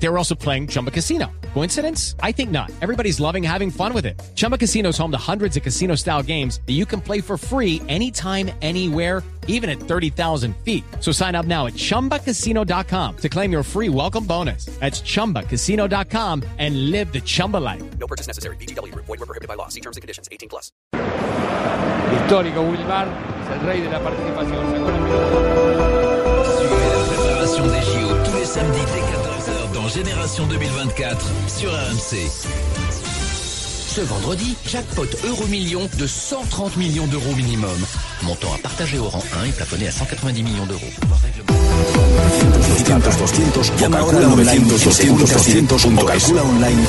They were also playing Chumba Casino. Coincidence? I think not. Everybody's loving having fun with it. Chumba Casino is home to hundreds of casino style games that you can play for free anytime, anywhere, even at 30,000 feet. So sign up now at chumbacasino.com to claim your free welcome bonus. That's chumbacasino.com and live the Chumba life. No purchase necessary. BGW. Void were prohibited by law. See terms and conditions. 18 plus. Histórico Wilmar, es el rey de la participación. Sacó la pelota. Suivez la préparation des JO tous les samedis dès 14h dans Génération 2024 sur RMC. Ce vendredi, jackpot euro million de 130 millions d'euros minimum. Montant à partager au rang 1 et plafonné à 190 millions d'euros. 200, 200, llama ahora al 900 200 200 o calcula online en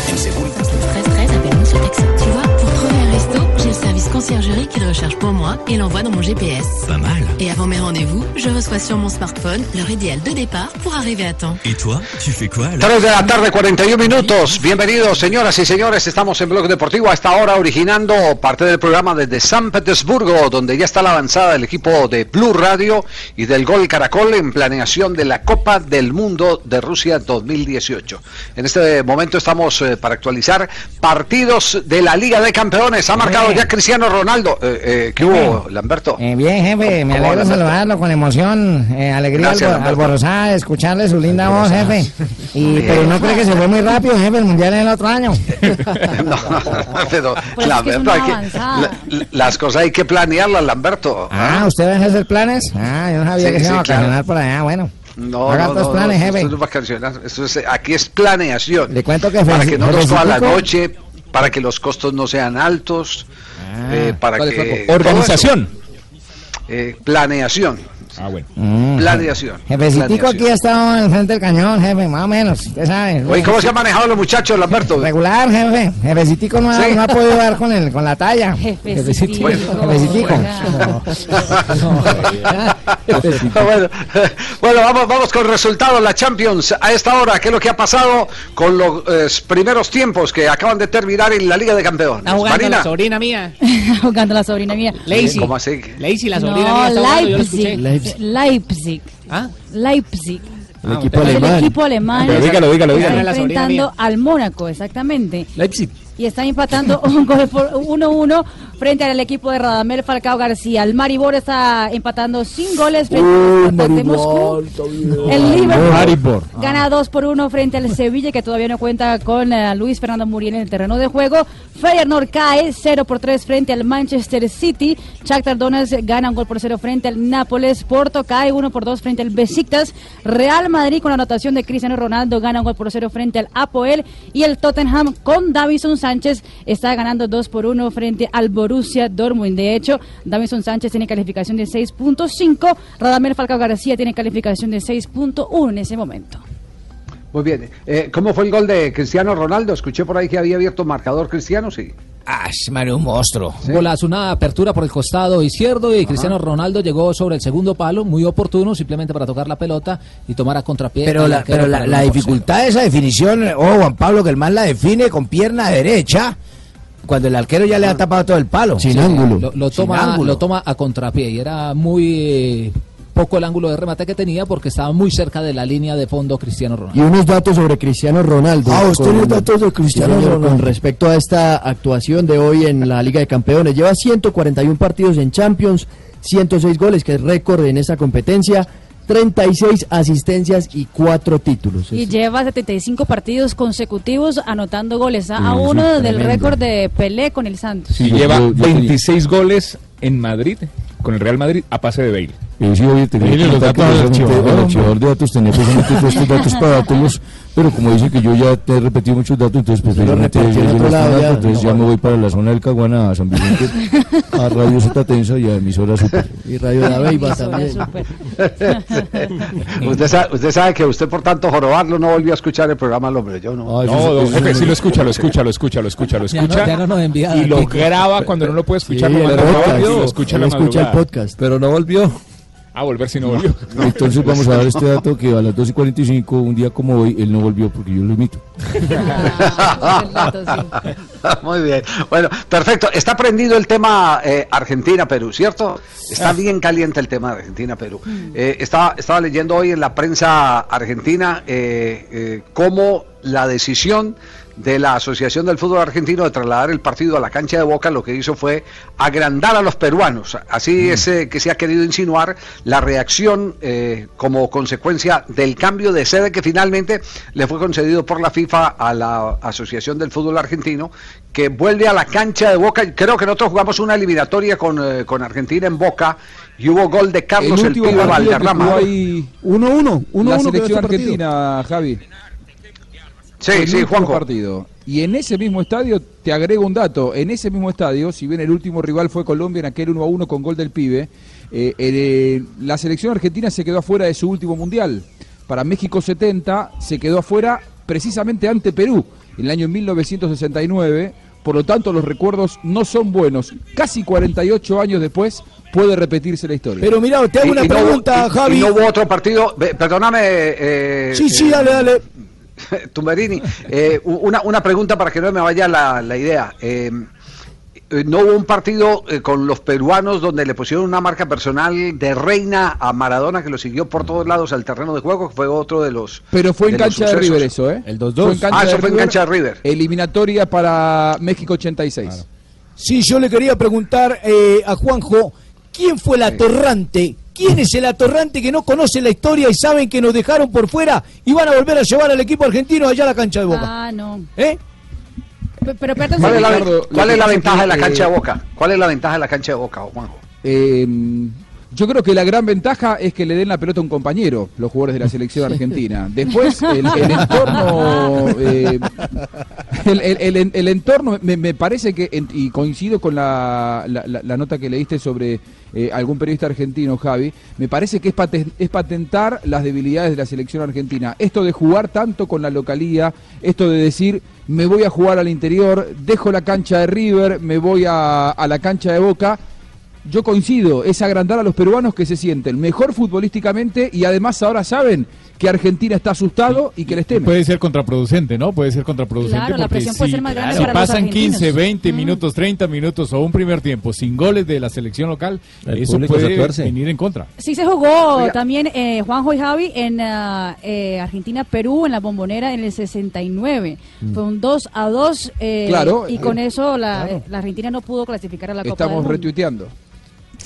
Un resto, j'ai le service conciergerie qui le recherche pour moi et l'envoie dans mon GPS. Pas mal. Et avant mes rendez-vous, je reçois sur mon smartphone l'heure idéale de départ pour arriver à temps. Et toi, tu fais quoi alors 3 de la tarde, 41 minutos. Bienvenidos, señoras y señores. Estamos en Blog Deportivo a esta hora, originando parte del programa desde San Petersburgo, donde ya está la avanzada del equipo de Blue Radio y del Gol Caracol en planeación de la Copa del Mundo de Rusia 2018. En este momento estamos eh, para actualizar partidos de la Liga de Campeones. Ha marcado ya Cristiano Ronaldo. Eh, eh, ¿Qué hubo, Lamberto? Eh, bien, jefe, me ¿Cómo alegro saludarlo con emoción, eh, alegría Gracias, Lamberto. alborozada escucharle su linda voz, jefe. Y, pero no cree que se fue muy rápido, jefe, el mundial es el otro año. No, pero Pues es que es Lamberto, una hay que- la- las cosas hay que planearlas, Lamberto. Ah, ¿usted va a hacer planes? Ah, yo no sabía Sí, que se sí, iba a claro. vacacionar por allá, bueno. No, Haga no, no, planes, no, jefe. esto no es esto es- aquí es planeación. Le cuento que para que no nos coja la noche, para que los costos no sean altos, Ah. eh, para ¿Cuál es que Organización. Eh, planeación, Ah, bueno. Mm, planeación. Jefecitico aquí ha estado en el frente del cañón, jefe, más o menos, usted sabe. Oye, ¿cómo se han manejado los muchachos, Lamberto? Regular, jefe. Jefecitico no, ha- Sí. no ha podido dar con, el, con la talla. Jefecitico. Jefecitico. bueno, bueno, vamos, vamos con resultados. La Champions a esta hora, ¿qué es lo que ha pasado con los eh, primeros tiempos que acaban de terminar en la Liga de Campeones? Está jugando Marina, la sobrina mía. jugando la sobrina mía. Lazy. ¿cómo así? Lazy, la sobrina No, mía lo Leipzig. Leipzig. ¿Ah? Leipzig. El equipo Es el equipo alemán. Pero dígalo, dígalo, está dígalo. La sobrina enfrentando al Mónaco, exactamente. Leipzig. Y está empatando un gol por 1-1 frente al equipo de Radamel Falcao García. El Maribor está empatando sin goles frente al Spartak de Moscú. El Liverpool Maribor. gana 2 por 1 frente al Sevilla, que todavía no cuenta con eh, Luis Fernando Muriel en el terreno de juego. Feyenoord cae 0 por 3 frente al Manchester City. Shakhtar Donetsk gana un gol por 0 frente al Nápoles. Porto cae 1 por 2 frente al Besiktas. Real Madrid con la anotación de Cristiano Ronaldo gana un gol por 0 frente al Apoel. Y el Tottenham con Davison Sánchez está ganando 2 por 1 frente al Borussia Dortmund. De hecho, Davison Sánchez tiene calificación de 6.5. Radamel Falcao García tiene calificación de 6.1 en ese momento. Muy bien. Eh, ¿Cómo fue el gol de Cristiano Ronaldo? Escuché por ahí que había abierto marcador Cristiano, sí. Ah, Mario, un monstruo. Golazo, una apertura por el costado izquierdo y Cristiano Ronaldo llegó sobre el segundo palo, muy oportuno, simplemente para tocar la pelota y tomar a contrapié. Pero la, pero la, la dificultad de esa definición, oh Juan Pablo, que el man la define con pierna derecha, cuando el arquero ya le ha tapado todo el palo. cero. Sí, Lo, lo Sin toma, ángulo. lo toma a contrapié y era muy eh, poco el ángulo de remate que tenía porque estaba muy cerca de la línea de fondo Cristiano Ronaldo. Y unos datos sobre Cristiano Ronaldo. Ah, usted Con- tiene datos de Cristiano señor, Ronaldo. Con respecto a esta actuación de hoy en la Liga de Campeones. Lleva 141 partidos en Champions, 106 goles, que es récord en esta competencia, 36 asistencias y 4 títulos. Y lleva 75 partidos consecutivos anotando goles, a- a Sí, sí, uno del récord de Pelé con el Santos. Sí, Yo- lleva yo- yo tenía- 26 goles en Madrid, con el Real Madrid, a pase de Bale. Sí, oye, tenía que el archivador de datos tenía precisamente todos estos datos para dártelos, pero como dice que yo ya te he repetido muchos datos, entonces pues Yo no lado ya. dando, entonces ya me voy para la zona del Caguana, a San Vicente, a Radio Z Tensa y a emisora Super. Y Radio La Beiba también. Usted, sabe, usted sabe que usted por tanto jorobarlo no volvió a escuchar el programa El Hombre. Yo no. Ah, eso No, es- don eso jefe, es- sí lo escucha, lo escucha, lo escucha, lo escucha, lo Ya no- escucha. ya no nos envía y lo graba cuando no lo puede Sí, escuchar, lo lo escucha en la escucha el podcast. Pero no volvió. A volver si no volvió. Entonces vamos a dar este dato que a las 2 y 45, un día como hoy, él no volvió porque yo lo imito. Muy bien. Bueno, perfecto. Está prendido el tema eh, Argentina-Perú, ¿cierto? Está bien caliente el tema de Argentina-Perú. Eh, estaba, estaba leyendo hoy en la prensa argentina eh, eh, cómo la decisión de la Asociación del Fútbol Argentino de trasladar el partido a la cancha de Boca lo que hizo fue agrandar a los peruanos. Así es eh, que se ha querido insinuar la reacción eh, como consecuencia del cambio de sede que finalmente le fue concedido por la FIFA a la Asociación del Fútbol Argentino, que vuelve a la cancha de Boca. Creo que nosotros jugamos una eliminatoria con, eh, con Argentina en Boca y hubo gol de Carlos el, último Pibe partido que Valderrama. jugó ahí 1-1, 1-1 La quedó selección argentina, Javi. Sí, el sí, Juanjo. partido. Y en ese mismo estadio, te agrego un dato, en ese mismo estadio, si bien el último rival fue Colombia en aquel 1 a 1 con gol del pibe, eh, eh, la selección argentina se quedó afuera de su último mundial. Para México 70 se quedó afuera precisamente ante Perú en el año 1969. Por lo tanto, los recuerdos no son buenos. Casi 48 años después puede repetirse la historia. Pero mira, te hago Y- una y no hubo- pregunta, y- Javi. Y no hubo otro partido. Perdóname. eh, Sí, sí, eh, dale, dale. Tumberini, eh, una, una pregunta para que no me vaya la, la idea. Eh, eh, no hubo un partido eh, con los peruanos donde le pusieron una marca personal de reina a Maradona que lo siguió por todos lados al terreno de juego, que fue otro de los. Pero fue en de cancha de. River eso, ¿eh? El Fue 2-2. en cancha Ah, eso de fue en cancha de River. Eliminatoria para México 86. Sí, yo le quería preguntar eh, a Juanjo, ¿quién fue el atorrante? ¿Quién es el atorrante que no conoce la historia y saben que nos dejaron por fuera y van a volver a llevar al equipo argentino allá a la cancha de Boca? Ah, no. ¿Eh? Pe- Pero un ¿Cuál es la, cuál es la ventaja de la cancha de Boca? ¿Cuál es la ventaja de la cancha de Boca, Juanjo? Eh, yo creo que la gran ventaja es que le den la pelota a un compañero, los jugadores de la selección argentina. Después, el, el entorno. eh, el, el- el- el entorno, me, me parece que, y coincido con la, la- la- la nota que leíste sobre eh, algún periodista argentino, Javi, me parece que es, paten- es patentar las debilidades de la selección argentina. Esto de jugar tanto con la localía, esto de decir, me voy a jugar al interior, dejo la cancha de River, me voy a, a la cancha de Boca. Yo coincido, es agrandar a los peruanos que se sienten mejor futbolísticamente y además ahora saben que Argentina está asustado y que les teme. Puede ser contraproducente, ¿no? Puede ser contraproducente. Claro, la presión puede si, ser más grande si para los pasan argentinos. 15, 20 minutos, 30 minutos o un primer tiempo sin goles de la selección local, El eso puede tuerce. venir en contra. Sí se jugó Oiga. también eh, Juanjo y Javi en ah, eh, Argentina-Perú en la bombonera en el 69. Fue un 2 a 2 eh, Claro, y eh, con eso la, la Argentina no pudo clasificar a la Copa Estamos del Mundo. retuiteando.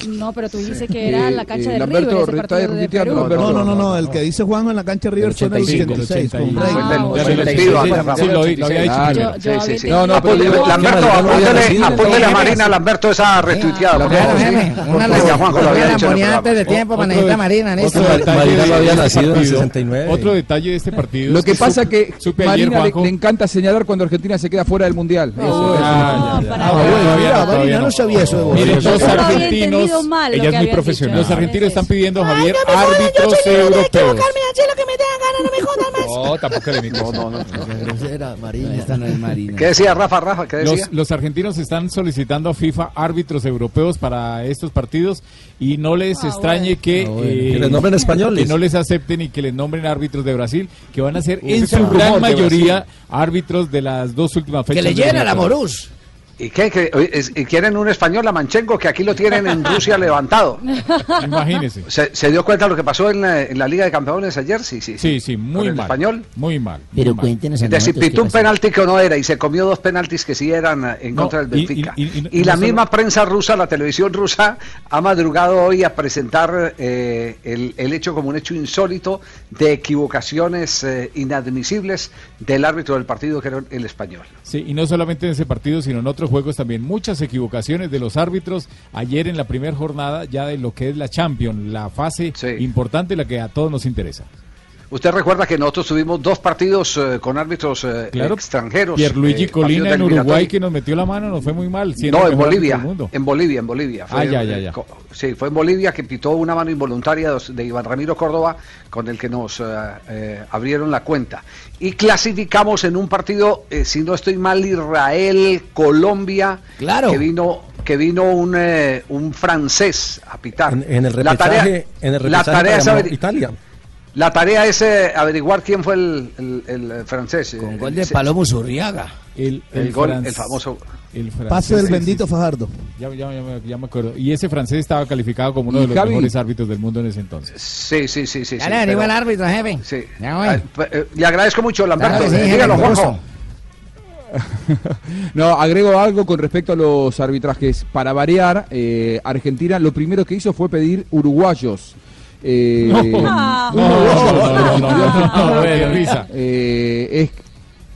No, pero tú dices que era Eh, la cancha eh, de Lamberto, River. No, no, no, no, el que dice Juanjo en la cancha de River El fue en el 85, 86 con el Rey. Ah, Del- bueno. del Sí, lo, había dicho. No, no, pero Lamberto, apúntele a. Marina Lamberto esa retuiteada. una en programa. antes de tiempo Otro para necesitar Marina, Marina de lo había este nacido en el partido, 69. Otro detalle de este partido. Lo es que pasa supe- que Marina le, encanta señalar cuando Argentina se queda fuera del Mundial. Eso, No, eso. Ah, Ah, todavía Mira, no, Marina, no sabía eso los solo había argentinos, entendido mal ella que es muy profesional. dicho. Los argentinos están pidiendo, Ay, Javier, no jodan, yo árbitros de europeos. que no me jodan más. No, tampoco le No, no, no. Grosera, Marina. Esta no es Marina. ¿Qué decía Rafa, Rafa? ¿Qué decía? Los, los argentinos están solicitando a FIFA árbitros europeos para estos partidos y no les Ah, extrañe bueno. que, Ah, bueno. eh, Que les nombren españoles. que no les acepten y que les nombren árbitros de Brasil, que van a ser Ese en su gran de mayoría árbitros de las dos últimas Que fechas. le de llena la. Morús. ¿Y qué? ¿Que- es- quieren un español, la Manchenko, que aquí lo tienen en Rusia levantado. Imagínese. ¿Se, se dio cuenta de lo que pasó en la, en la Liga de Campeones ayer? Sí, sí. Sí, sí, muy el mal. español. Muy mal. Pero muy mal. cuéntenos a De si nosotros qué pitó un penalti que no era y se comió dos penaltis que sí eran eh, en No, contra del y- y- Benfica. y- Y, y- y la no solo- misma prensa rusa, la televisión rusa, ha madrugado hoy a presentar eh, el, el hecho como un hecho insólito de equivocaciones eh, inadmisibles del árbitro del partido que era el español. Sí, y no solamente en ese partido, sino en otros juegos también. Muchas equivocaciones de los árbitros ayer en la primera jornada ya de lo que es la Champions, la fase Sí. importante, la que a todos nos interesa. Usted recuerda que nosotros tuvimos dos partidos eh, con árbitros eh, Claro, extranjeros. Pierluigi eh, Colina en Uruguay que nos metió la mano, nos fue muy mal. No, en Bolivia, mundo. en Bolivia, en Bolivia. Ah, ya, ya, ya. co- Sí, fue en Bolivia que pitó una mano involuntaria de, Iván Ramiro Córdoba con el que nos eh, eh, abrieron la cuenta. Y clasificamos en un partido, eh, si no estoy mal, Israel, Colombia, Claro. que vino que vino un, eh, un francés a pitar. En, en el La repechaje, tarea- en el la tarea Italia. La tarea es eh, averiguar quién fue el, el- el francés. Con gol de Palomo Zurriaga. El, El gol, el famoso. el Pase del bendito Fajardo. Ya, ya- ya me, ya me acuerdo. Y ese francés estaba calificado como uno ¿Y de los Javi? mejores árbitros del mundo en ese entonces. Sí, sí, sí, sí. Sí, le pero- el árbitro, jefe. Sí. Ya voy. Ah, p- eh, le agradezco mucho, Lamberto. Sí, Dígalo, Juanjo. No, agrego algo con respecto a los arbitrajes. Para variar, eh, Argentina lo primero que hizo fue pedir uruguayos. Eh, No. uno No, de ellos, no, no, no, no, no, eh, qué risa. eh, es,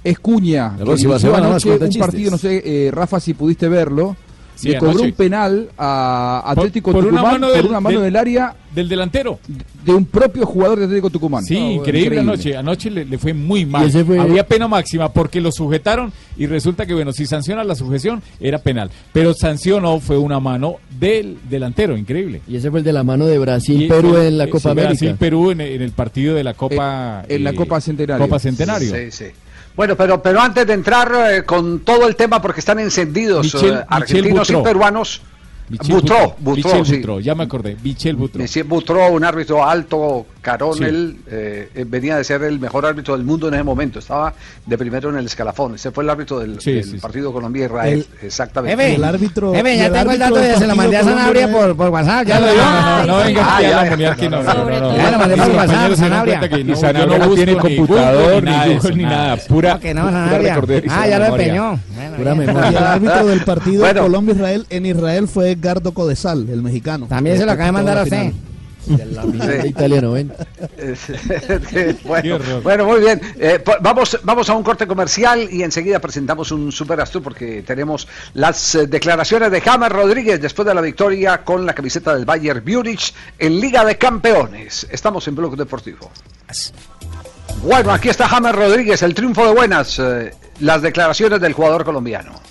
es Cuña. La próxima semana más un partido, no sé, eh, Rafa, si pudiste verlo. Sí, le cobró anoche. un penal a Atlético por una Tucumán mano por del- una mano del- del área Del delantero. de un propio jugador de Atlético Tucumán. Sí, increíble, anoche. Anoche le, le fue muy mal. fue- Había pena máxima porque lo sujetaron y resulta que, bueno, si sanciona la sujeción, era penal. Pero sancionó, fue una mano del delantero, increíble. Y ese fue el de la mano de Y Brasil-Perú fue- en la eh, Copa sí, América. Brasil-Perú en, en el partido de la Copa... en la eh, Copa Centenario. Copa Centenario. Sí, sí. Bueno, pero, pero antes de entrar eh, con todo el tema, porque están encendidos Michel- eh, argentinos Michel y peruanos. Butró, Butró, sí. Butró, ya me acordé. Michel Butró. Michel Butró, un árbitro alto, carón, él eh, eh, venía de ser el mejor árbitro del mundo en ese momento, estaba de primero en el escalafón, ese fue el árbitro del, Sí, del sí, sí. partido Colombia-Israel, exactamente. Jefe, El árbitro- ya el tengo el dato, de, se lo partido mandé a Sanabria por, por WhatsApp. Ya lo dio. no, no, no venga Ah, ya, la aquí, no, no, no, no, no. Ya lo mandé por WhatsApp, Sanabria. Y no, Sanabria yo no tiene computador, ni nada ni nada. Pura, Ah, ya lo empeñó. Pura Y memoria. el árbitro del partido. Colombia-Israel en Israel fue Edgardo Codesal, el mexicano. También se lo acaba de mandar a usted. De italiano, ven. bueno, horror. bueno, muy bien. Eh, vamos, vamos a un corte comercial y enseguida presentamos un Super Astro porque tenemos las eh, declaraciones de James Rodríguez después de la victoria con la camiseta del Bayern Múnich en Liga de Campeones. Estamos en Bloque Deportivo. Bueno, aquí está James Rodríguez, el triunfo de buenas, eh, las declaraciones del jugador colombiano.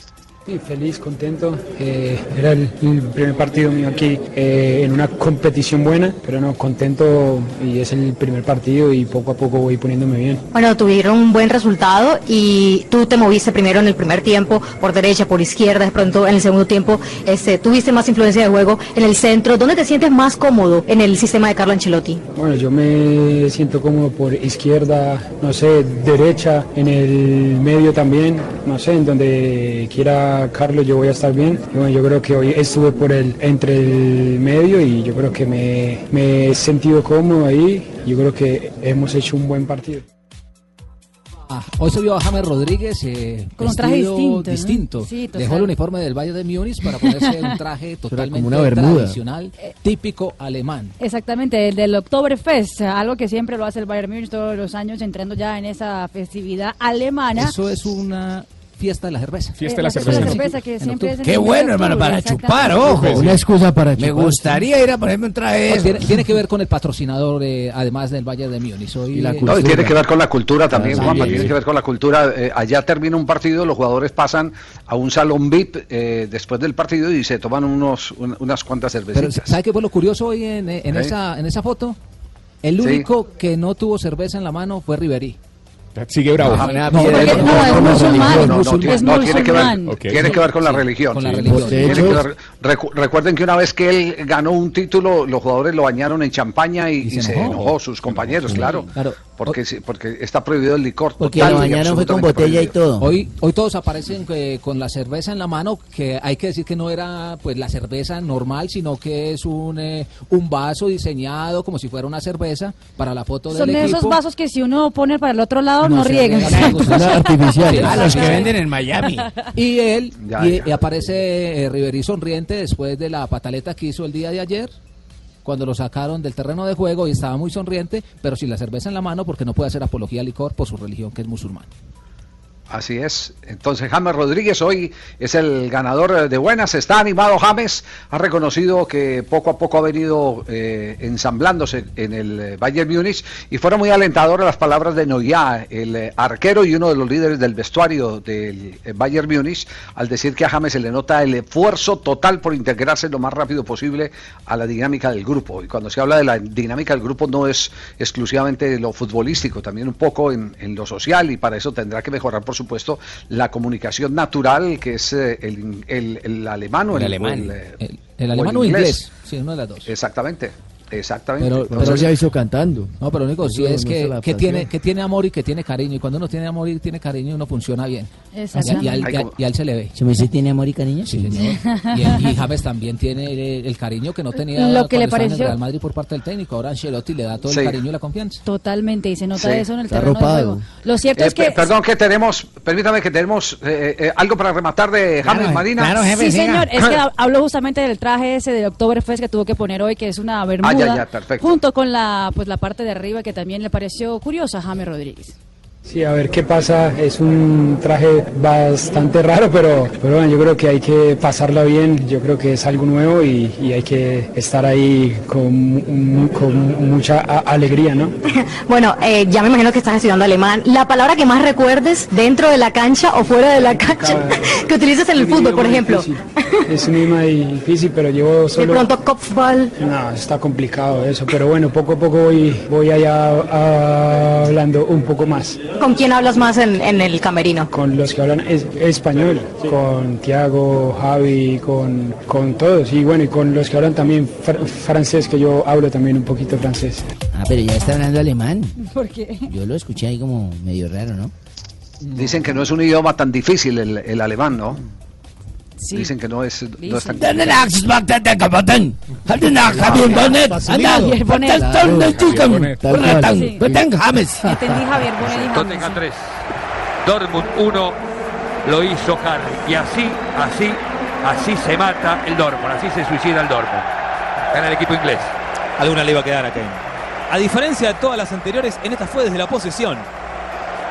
Sí, feliz, contento. Eh, era el, el primer partido mío aquí eh, en una competición buena, pero no, contento y es el primer partido y poco a poco voy poniéndome bien. Bueno, tuvieron un buen resultado y tú te moviste primero en el primer tiempo, por derecha, por izquierda, de pronto en el segundo tiempo este, tuviste más influencia de juego en el centro. ¿Dónde te sientes más cómodo en el sistema de Carlo Ancelotti? Bueno, yo me siento cómodo por izquierda, no sé, derecha, en el medio también, no sé, en donde quiera Carlos yo voy a estar bien. Y bueno, yo creo que hoy estuve por el, entre el medio y yo creo que me, me he sentido cómodo ahí. Yo creo que hemos hecho un buen partido. Ah, hoy se vio a James Rodríguez eh, Con un traje distinto, ¿no? distinto. Sí. Dejó el uniforme del Valle de Múnich para ponerse un traje totalmente una tradicional, típico alemán. Exactamente, el del Oktoberfest, algo que siempre lo hace el Bayern Múnich todos los años, entrando ya en esa festividad alemana. Eso es una fiesta de la cerveza. Fiesta de la Eh, la cerveza. cerveza que En siempre octubre. es en Qué bueno, hermano, para chupar, ojo. Una excusa para Me chupar, gustaría ir a ponerme un traje tiene, tiene que ver con el patrocinador, eh, además del Valle de Múnich. Hoy, Y la eh, No, y tiene que ver con la cultura también, Sí, Juanpa, sí, tiene que ver con la cultura. Eh, allá termina un partido, los jugadores pasan a un salón VIP eh, después del partido y se toman unos, un- unas cuantas Pero cervecitas. ¿sabe qué fue lo curioso hoy en, en, esa, en esa foto? El Sí. único que no tuvo cerveza en la mano fue Riverí. Sigue bravo. No, no, es No, musulmán. no, no, tiene, es no, tiene que ver, tiene que ver con la religión. Con la sí. religión. De Tiene hecho- que ver- recu- recuerden que una vez que él ganó un título, los jugadores lo bañaron en champaña y, Y se y se enojó. enojó, sus compañeros, claro. Claro. Porque, sí, porque está prohibido el licor. Porque total lo bañaron fue con botella y todo. Hoy, hoy todos aparecen eh, con la cerveza en la mano, que hay que decir que no era pues la cerveza normal, sino que es un, eh, un vaso diseñado como si fuera una cerveza para la foto del Son de equipo. esos vasos que si uno pone para el otro lado no, riegan. no, Una artificial. Ah, los que venden en Miami. Y él, Ya, y, ya. y aparece eh, Riverí sonriente después de la pataleta que hizo el día de ayer, cuando lo sacaron del terreno de juego y estaba muy sonriente, pero sin la cerveza en la mano porque no puede hacer apología al licor por su religión, que es musulmán. Así es. Entonces James Rodríguez hoy es el ganador de buenas. Está animado James. Ha reconocido que poco a poco ha venido eh, ensamblándose en el eh, Bayern Múnich y fueron muy alentadoras las palabras de Noya, el eh, arquero y uno de los líderes del vestuario del Bayern Múnich, al decir que a James se le nota el esfuerzo total por integrarse lo más rápido posible a la dinámica del grupo. Y cuando se habla de la dinámica del grupo no es exclusivamente lo futbolístico, también un poco en, en lo social y para eso tendrá que mejorar por supuesto, la comunicación natural, que es eh, el, el- el alemán o El el, alemán. o el, eh, alemán o inglés. Sí, uno de las dos. Exactamente, exactamente. Pero, Entonces, pero ya hizo cantando. No, pero lo único sí es no que, que tiene, que tiene amor y que tiene cariño. Y cuando uno tiene amor y tiene cariño, uno funciona bien. A- y a él- y a- y a él se le ve. ¿Se me dice tiene amor y cariño? Sí, señor. Y, y James también tiene el, el cariño que no tenía Lo que le estaba en el pareció- Real Madrid por parte del técnico. Ahora Ancelotti le da todo Sí. el cariño y la confianza. Totalmente, y se nota Sí. eso en el Está terreno de juego. Lo cierto eh, es que... pe- perdón que tenemos, permítame que tenemos eh, eh, algo para rematar de James Marina. sí, señor, es que hablo justamente del traje ese de Oktoberfest que tuvo que poner hoy, que es una bermuda, ya, ya, perfecto. junto con la pues la parte de arriba que también le pareció curiosa a James Rodríguez. Sí, a ver qué pasa. Es un traje bastante raro, pero, pero bueno, yo creo que hay que pasarla bien. Yo creo que es algo nuevo y, y hay que estar ahí con, con mucha alegría, ¿no? Bueno, eh, ya me imagino que estás estudiando alemán. La palabra que más recuerdes dentro de la cancha o fuera de la cancha que utilices en el fútbol, por ejemplo. Es un difícil, pero llevo De solo... pronto Kopfball. No, está complicado eso, pero bueno, poco a poco voy, voy allá ah, hablando un poco más. ¿Con quién hablas más en, en el camerino? Con los que hablan es- español, con Tiago, Javi, con, con todos, y bueno, y con los que hablan también fr- francés, que yo hablo también un poquito francés. Ah, pero ya está hablando alemán. ¿Por qué? Yo lo escuché ahí como medio raro, ¿no? Dicen que no es un idioma tan difícil el, el alemán, ¿no? Dicen que no es, no es tan Javier Bonet y James. Tottenham 3. Dortmund 1. Lo hizo Harry. Y así, así, así se mata el Dortmund. Así se suicida el Dortmund. Gana el equipo inglés. Alguna le iba a quedar a Kane. A diferencia de todas las anteriores, en esta fue desde la posesión.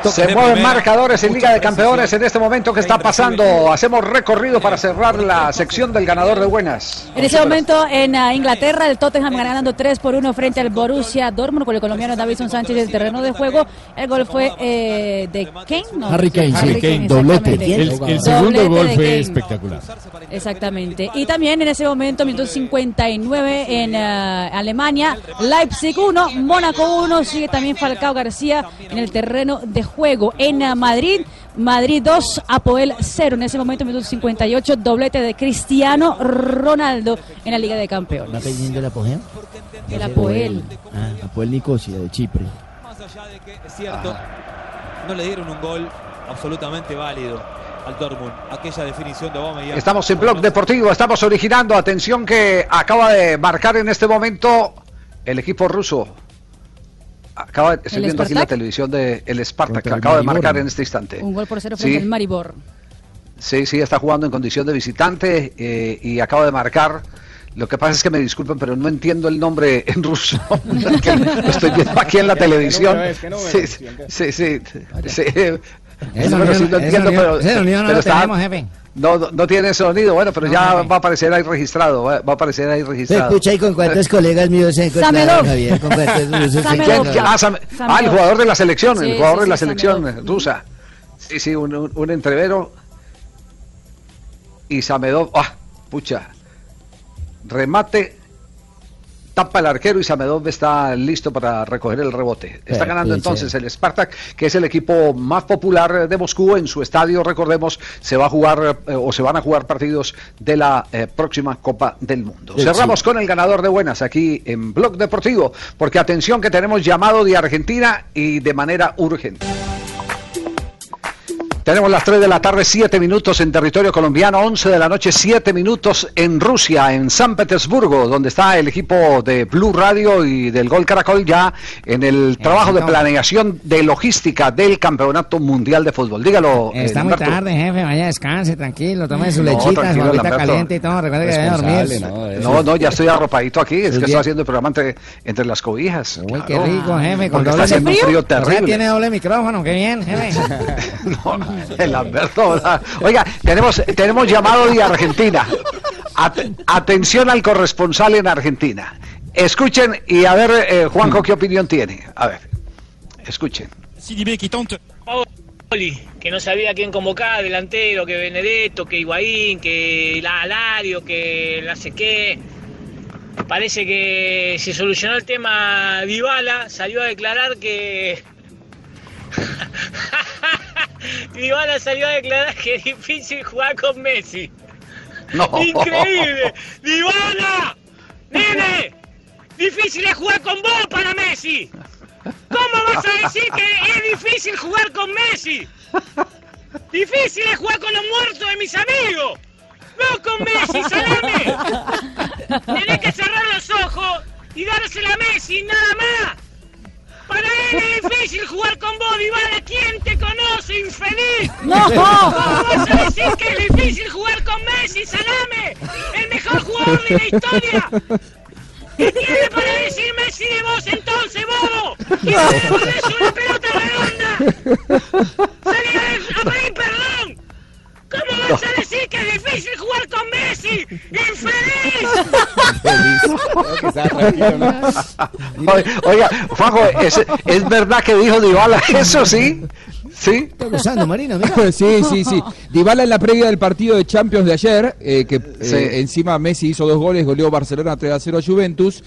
Se mueven primera, marcadores en Liga de. Campeones en este momento que está pasando. Hacemos recorrido para cerrar la sección del ganador de buenas. En ese momento en ah, Inglaterra el Tottenham ganando 3 por 1 frente al Borussia Dortmund con el colombiano Davidson Sánchez en el terreno de juego. El gol fue eh, de Kane. No, Harry Kane, sí. Harry Kane, Doblete. exactamente. El, el segundo Doblete gol fue Kane. espectacular. Exactamente. Y también en ese momento, minuto 59 en eh, Alemania, Leipzig 1, Mónaco 1, sigue también Falcao García en el terreno de juego. En Madrid, Madrid 2, Apoel 0. En ese momento, minuto 58, doblete de Cristiano Ronaldo en la Liga de Campeones. ¿Va pidiendo el apogeo? El Apoel. Ah, Apoel Nicosia de Chipre. Más allá de que es cierto, no le dieron un gol absolutamente válido al Dortmund. Aquella definición de Aubameyang. Estamos en Blog Deportivo, estamos originando. Atención que acaba de marcar en este momento el equipo ruso. Acaba, estoy ¿El viendo aquí la Spartak? televisión de el Spartak, el acaba de marcar en este instante. Un gol por cero Sí. frente al Maribor. Sí, sí, está jugando en condición de visitante eh, y acaba de marcar. Lo que pasa es que me disculpen, pero no entiendo el nombre en ruso. que lo estoy viendo aquí en la televisión. Sí, sí, sí, sí, sí. Eso no- sí lo entiendo, pero, pero lo está- tenemos, jefe. No, no, no tiene sonido, bueno, pero ya jefe. va a aparecer ahí registrado, va, va a aparecer ahí Se registrado. escucha ahí con cuántos colegas míos se encontraron, Javier. Con cuántos rusos se Samedov. ¿Quién- encontraron. quién- ah, Sam- ah, el jugador de la selección, Sí, el jugador sí, de la sí, selección Samedov. rusa. Sí, sí, un, un, un entrevero. Y Samedov, ah, pucha. Remate, tapa el arquero y Samedov está listo para recoger el rebote. Está Eh, ganando sí, entonces sí. el Spartak, que es el equipo más popular de Moscú. En su estadio, recordemos, se va a jugar eh, o se van a jugar partidos de la eh, próxima Copa del Mundo. Cerramos con el ganador de buenas aquí en Blog Deportivo, porque atención que tenemos llamado de Argentina y de manera urgente. Tenemos las 3 de la tarde, 7 minutos en territorio colombiano, 11 de la noche, 7 minutos en Rusia, en San Petersburgo, donde está el equipo de Blue Radio y del Gol Caracol ya en el trabajo de planeación de logística del Campeonato Mundial de Fútbol. Dígalo. eh, Está muy Lamberto. tarde, jefe. Vaya, descanse, tranquilo. Tome su No, lechita, su agüita Lamberto. caliente y todo. Recuerde que debe dormir. No, no, ya estoy arropadito aquí, es Muy que estoy haciendo el programa entre, entre las cobijas. Uy, qué rico, jefe. Con Porque doble está haciendo un frío O sea, terrible. tiene doble micrófono, qué bien, jefe. No, el. ¿verdad? Oiga, tenemos, tenemos llamado de Argentina. At- atención al corresponsal en Argentina. Escuchen y a ver, eh, Juanjo, ¿qué opinión tiene? A ver, escuchen. Que no sabía quién convocar, delantero, que Benedetto, que Higuaín, que la Alario, que la sé qué. Parece que se solucionó el tema Dybala, salió a declarar que Dybala salió a declarar que es difícil jugar con Messi. No. Increíble. Dybala, nene, difícil es jugar con vos para Messi. ¿Cómo vas a decir que es difícil jugar con Messi? Difícil es jugar con los muertos de mis amigos. No con Messi, salame. Tenés que cerrar los ojos y dársela a Messi, nada más. Para él es difícil jugar con vos, Dybala. ¿Quién te conoce, infeliz? No. ¿Cómo vas a decir que es difícil jugar con Messi, salame? El mejor jugador de la historia. ¿Qué tiene para decir Messi de vos entonces, bobo? ¿Quién le pones una pelota redonda? Salí a, a pedir perdón. ¿Cómo vas a decir que es difícil jugar con Messi? ¡Infeliz! Oiga, Oiga, Juanjo, ¿es, es verdad que dijo Dybala eso, sí? ¿Sí? Está gozando, Marina, mira. sí, sí, sí. Dybala en la previa del partido de Champions de ayer, eh, que eh, Sí. encima Messi hizo dos goles, goleó Barcelona 3 a 0 a Juventus.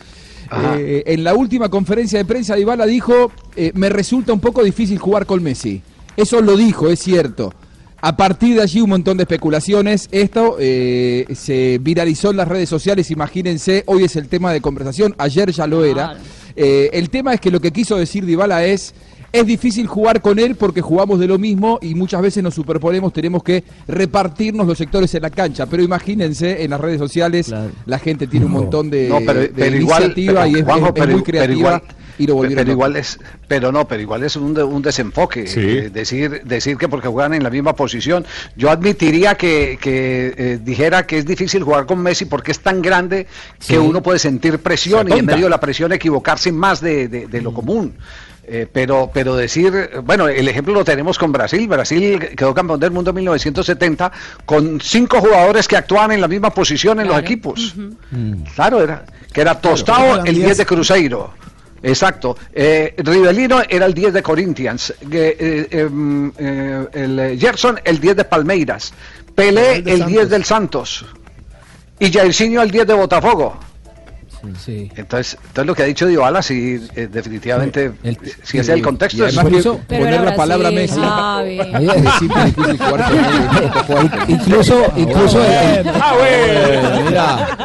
Eh, en la última conferencia de prensa, Dybala dijo: eh, Me resulta un poco difícil jugar con Messi. Eso lo dijo, es cierto. A partir de allí un montón de especulaciones. Esto eh, se viralizó en las redes sociales, imagínense, hoy es el tema de conversación, ayer ya lo era. Eh, el tema es que lo que quiso decir Dybala es, es difícil jugar con él porque jugamos de lo mismo y muchas veces nos superponemos, tenemos que repartirnos los sectores en la cancha. Pero imagínense, en las redes sociales la gente tiene un montón de, No, pero, de pero igual, iniciativa pero, y es, Juanjo, es- es pero- muy pero creativa igual- y lo volvieron pero igual es, pero no, pero igual es un, de- un desenfoque. eh, decir, decir que porque juegan en la misma posición. Yo admitiría que, que eh, dijera que es difícil jugar con Messi porque es tan grande que uno puede sentir presión y en medio de la presión equivocarse más de, de- de lo común. Eh, pero, pero decir, bueno, el ejemplo lo tenemos con Brasil. Brasil quedó campeón del mundo en 1970 con cinco jugadores que actuaban en la misma posición en los equipos. Claro, era que era Tostao, Eran el 10 de. Cruzeiro. Exacto. Eh, Rivelino era el 10 de Corinthians. Eh, eh, em, eh, el eh, Gerson, el 10 de Palmeiras. Pelé, El de el 10 Santos. del Santos. Y Jairzinho, el 10 de Botafogo. Sí. Entonces, entonces lo que ha dicho Dybala, sí, eh, definitivamente, si ese es el contexto, es Pero poner la palabra Messi. Él. incluso, incluso, eh, Ah, bueno, mira.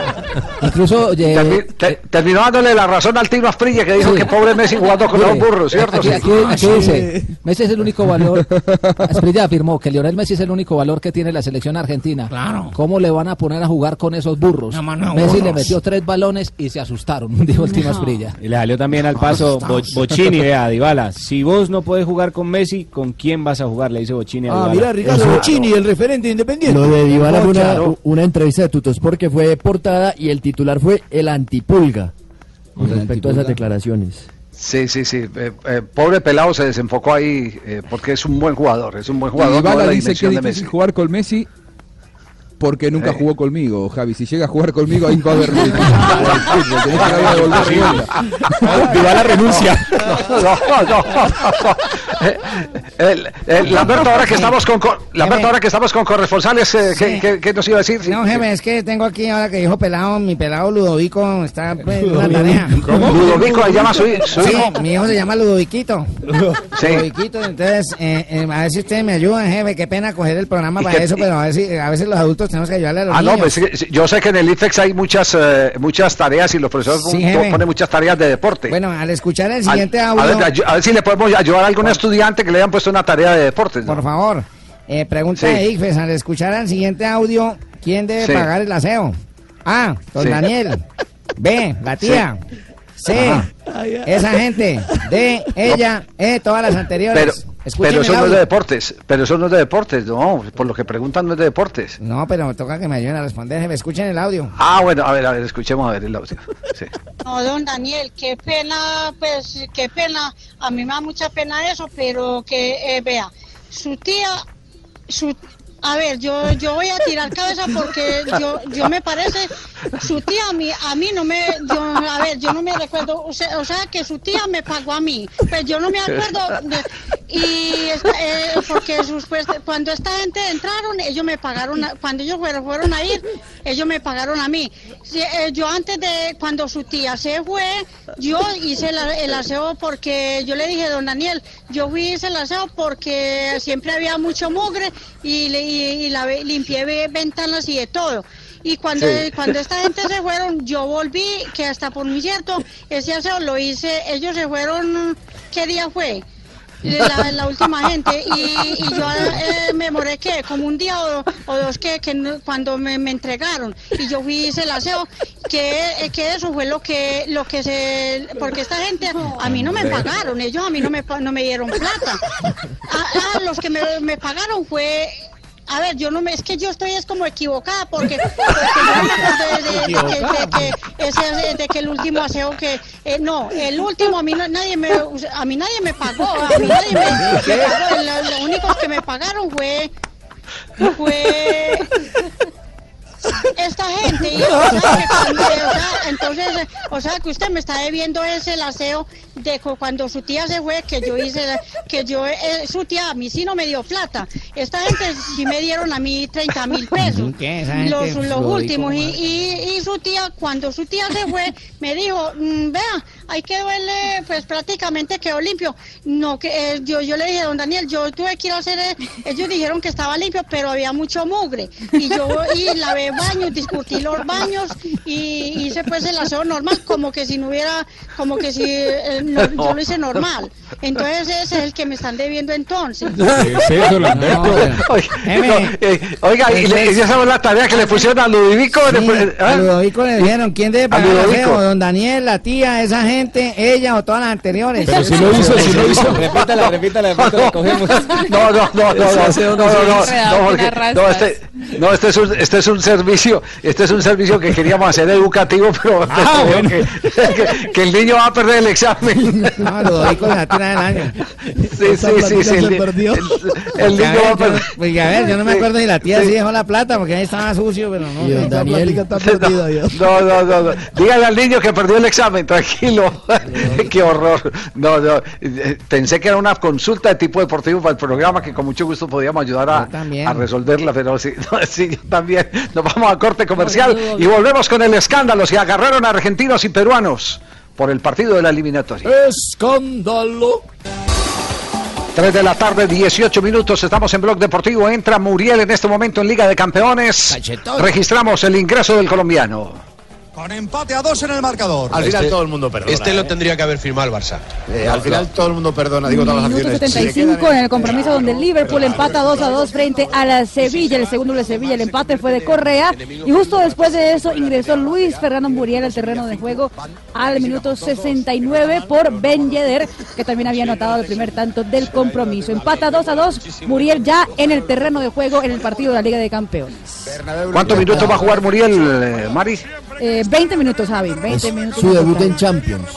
incluso eh, Termi- te- terminó dándole la razón al Tino Asprilla que dijo Sí. que pobre Messi jugando con los burros, ¿cierto? Aquí, aquí- aquí dice, Messi es el único valor. Asprilla afirmó que Lionel Messi es el único valor que tiene la selección argentina. Claro. ¿Cómo le van a poner a jugar con esos burros? No, Messi burros. le metió tres balones y se asustaron, dijo el Tino Asprilla. Y le salió también al paso Bo- Bochini, vea, Dybala. Si vos no podés jugar con Messi, ¿con quién vas a jugar? Le dice Bochini a Ah, mirá, Ricardo Bochini, el referente independiente. Lo de Dybala fue una, entrevista de Tutosport que fue portada y el titular fue el antipulga con ¿El respecto a esas declaraciones. Sí, sí, sí. eh, eh, pobre pelado se desenfocó ahí eh, porque es un buen jugador. Es un buen Y jugador. no de Dybala la dice que es de difícil Messi. jugar con Messi porque nunca Eh. jugó conmigo, Javi. Si llega a jugar conmigo, ahí va a haber. Tenés que haber devolver rienda. Dybala renuncia. No, no, Lamberto, ahora que estamos con, Lamberto, ahora que estamos con corresponsales, eh, ¿qué, Sí. qué- qué nos iba a decir? No, jefe, es que tengo aquí, ahora que dijo pelado, mi pelado Ludovico está pues, en una tarea. Ludovico, se llama su, su Sí, hijo. mi hijo se llama Ludoviquito. Sí. Ludoviquito, entonces, eh, eh, a ver si ustedes me ayudan, jefe. Qué pena coger el programa ¿Y para eso, pero a ver si a veces los adultos tenemos que ayudarle a los Ah, no, pues yo sé que en el IFEX hay muchas eh, muchas tareas y los profesores Sí, ponen muchas tareas de deporte. Bueno, al escuchar el Al- siguiente a, audio, ver, a ver si le podemos ayudar a algún estudiante que le hayan puesto una tarea de deportes. ¿no? por favor, eh, pregunta Sí. de ICFES, al escuchar el siguiente audio, ¿quién debe Sí. pagar el aseo? A, don. Daniel. B, la tía. C, Ajá. esa gente. D, ella. E, todas las anteriores. Pero, Escuchen pero eso no es de deportes. Pero eso no es de deportes, no. Por lo que preguntan no es de deportes. No, pero me toca que me ayuden a responder, jefe. Escuchen el audio. Ah, bueno, a ver, a ver, escuchemos a ver el audio. Sí. No, don Daniel, qué pena, pues qué pena. A mí me da mucha pena eso, pero que eh, vea, su tía, su, a ver, yo yo voy a tirar cabeza porque yo yo me parece su tía a mí a mí no me yo a ver yo no me recuerdo o sea, o sea que su tía me pagó a mí, pues yo no me acuerdo y eh, porque supuest- cuando esta gente entraron, ellos me pagaron, a- cuando ellos fueron, fueron a ir, ellos me pagaron a mí. Eh, yo antes de, cuando su tía se fue, yo hice la- el aseo porque yo le dije, don Daniel, yo fui hice el aseo porque siempre había mucho mugre y, le- y, y la, limpié ve- ventanas y de todo. Y cuando, Sí. cuando esta gente se fueron, yo volví, que hasta por mi cierto, ese aseo lo hice, ellos se fueron, ¿qué día fue? La, última gente y, y yo eh, me moré que como un día o, dos que, cuando me, entregaron. Y yo fui hice el aseo que, eh, que eso fue lo que lo que se porque esta gente a mí no me pagaron ellos a mí no me no me dieron plata. Los que me, me pagaron fue a ver, yo no me, es que yo estoy es como equivocada porque, porque yo me acuerdo de, de- de que, el último aseo que, eh, no, el último a mí nadie me, a mí nadie me pagó, a mí nadie me, me pagó, lo, lo único que me pagaron fue, fue esta gente, y, o sea, que cuando- o sea, entonces, o sea, que usted me está debiendo ese aseo de cu- cuando su tía se fue, que yo hice, que yo, eh, su tía a mí sí no me dio plata, esta gente sí me dieron a mí 30 mil pesos, los, los últimos, y, y, y su tía, cuando su tía se fue, me dijo, "Mm, vea, ahí quedó él, eh, pues prácticamente quedó limpio, no, que eh, yo, yo le dije, don Daniel, yo tuve que ir a hacer, eh, ellos dijeron que estaba limpio, pero había mucho mugre, y yo y lavé baños, discutí los baños, y hice pues el aseo normal, como que si no hubiera, como que si eh, no- yo lo hice normal, entonces ese es el que me están debiendo entonces. Oiga, no, oiga, y, le, ya sabe la tarea que le pusieron a Ludovico. A ¿ah? Ludovico le dijeron, ¿quién debe pagar el Ludovico. aseo? Don Daniel, la tía, esa gente, ella o todas las anteriores. Pero si lo hizo, si lo hizo. Repítala, repítala, repítala, cogemos. No, no, no, no, no, no, no no, se no, hizo. no, porque- no, este, no, este es un, este es un servicio, este es un servicio que queríamos hacer educativo, pero Ah, pero que, el niño va a perder el examen. No, Ludovico se la tira del año. Sí, sí, sí, sí, el, niño va a perder. porque, a ver, yo no me acuerdo si la tía sí, dejó la plata porque ahí estaba sucio, pero no. No, Daniel, No, no, no, no. Dígale al niño que perdió el examen, tranquilo. Qué horror. No, no. eh, Pensé que era una consulta de tipo deportivo para el programa que con mucho gusto podíamos ayudar a, resolverla, pero sí, no, sí, yo también. Nos vamos a corte comercial y volvemos con el escándalo. Se agarraron a argentinos y peruanos por el partido de la eliminatoria. Escándalo. 3 de la tarde, 18 minutos. Estamos en Blog Deportivo. Entra Muriel en este momento en Liga de Campeones. Registramos el ingreso del colombiano. Con empate a dos en el marcador. Al final todo el mundo perdona. Este lo tendría que haber firmado el Barça. Eh, al final todo el mundo perdona, digo todas las Minuto acciones. 75 en el compromiso donde el Liverpool empata 2 a 2 frente a la Sevilla. El segundo de Sevilla, el empate fue de Correa. Y justo después de eso ingresó Luis Fernando Muriel al terreno de juego al minuto 69 por Ben Yedder, que también había anotado el primer tanto del compromiso. Empata 2 a 2. Muriel ya en el terreno de juego en el partido de la Liga de Campeones. ¿Cuántos minutos va a jugar Muriel, eh, Mari? Eh, 20 minutos, Javi. 20 minutos. Su debut en Champions.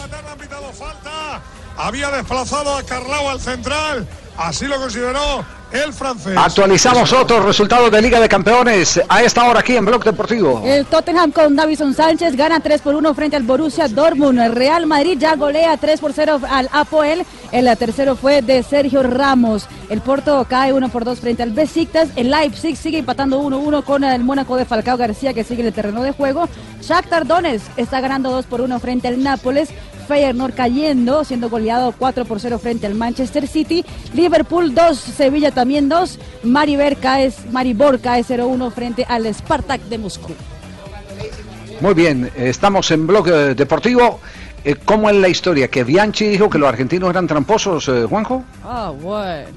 Había desplazado a Carlau al central. Así lo consideró el francés. Actualizamos otros resultados de Liga de Campeones a esta hora aquí en Blog Deportivo. El Tottenham con Davison Sánchez gana 3 por 1 frente al Borussia Dortmund. El Real Madrid ya golea 3 por 0 al Apoel. El tercero fue de Sergio Ramos. El Porto cae 1 por 2 frente al Besiktas. El Leipzig sigue empatando 1-1 con el Mónaco de Falcao García que sigue en el terreno de juego. Shakhtar Donetsk está ganando 2 por 1 frente al Nápoles. Feyenoord cayendo, siendo goleado 4 por 0 frente al Manchester City. Liverpool 2, Sevilla también 2. Maribor cae, Maribor cae 0-1 frente al Spartak de Moscú. Muy bien, estamos en Blog eh, Deportivo. Eh, ¿Cómo es la historia? ¿Que Bianchi dijo que los argentinos eran tramposos, eh, Juanjo? Ah, bueno.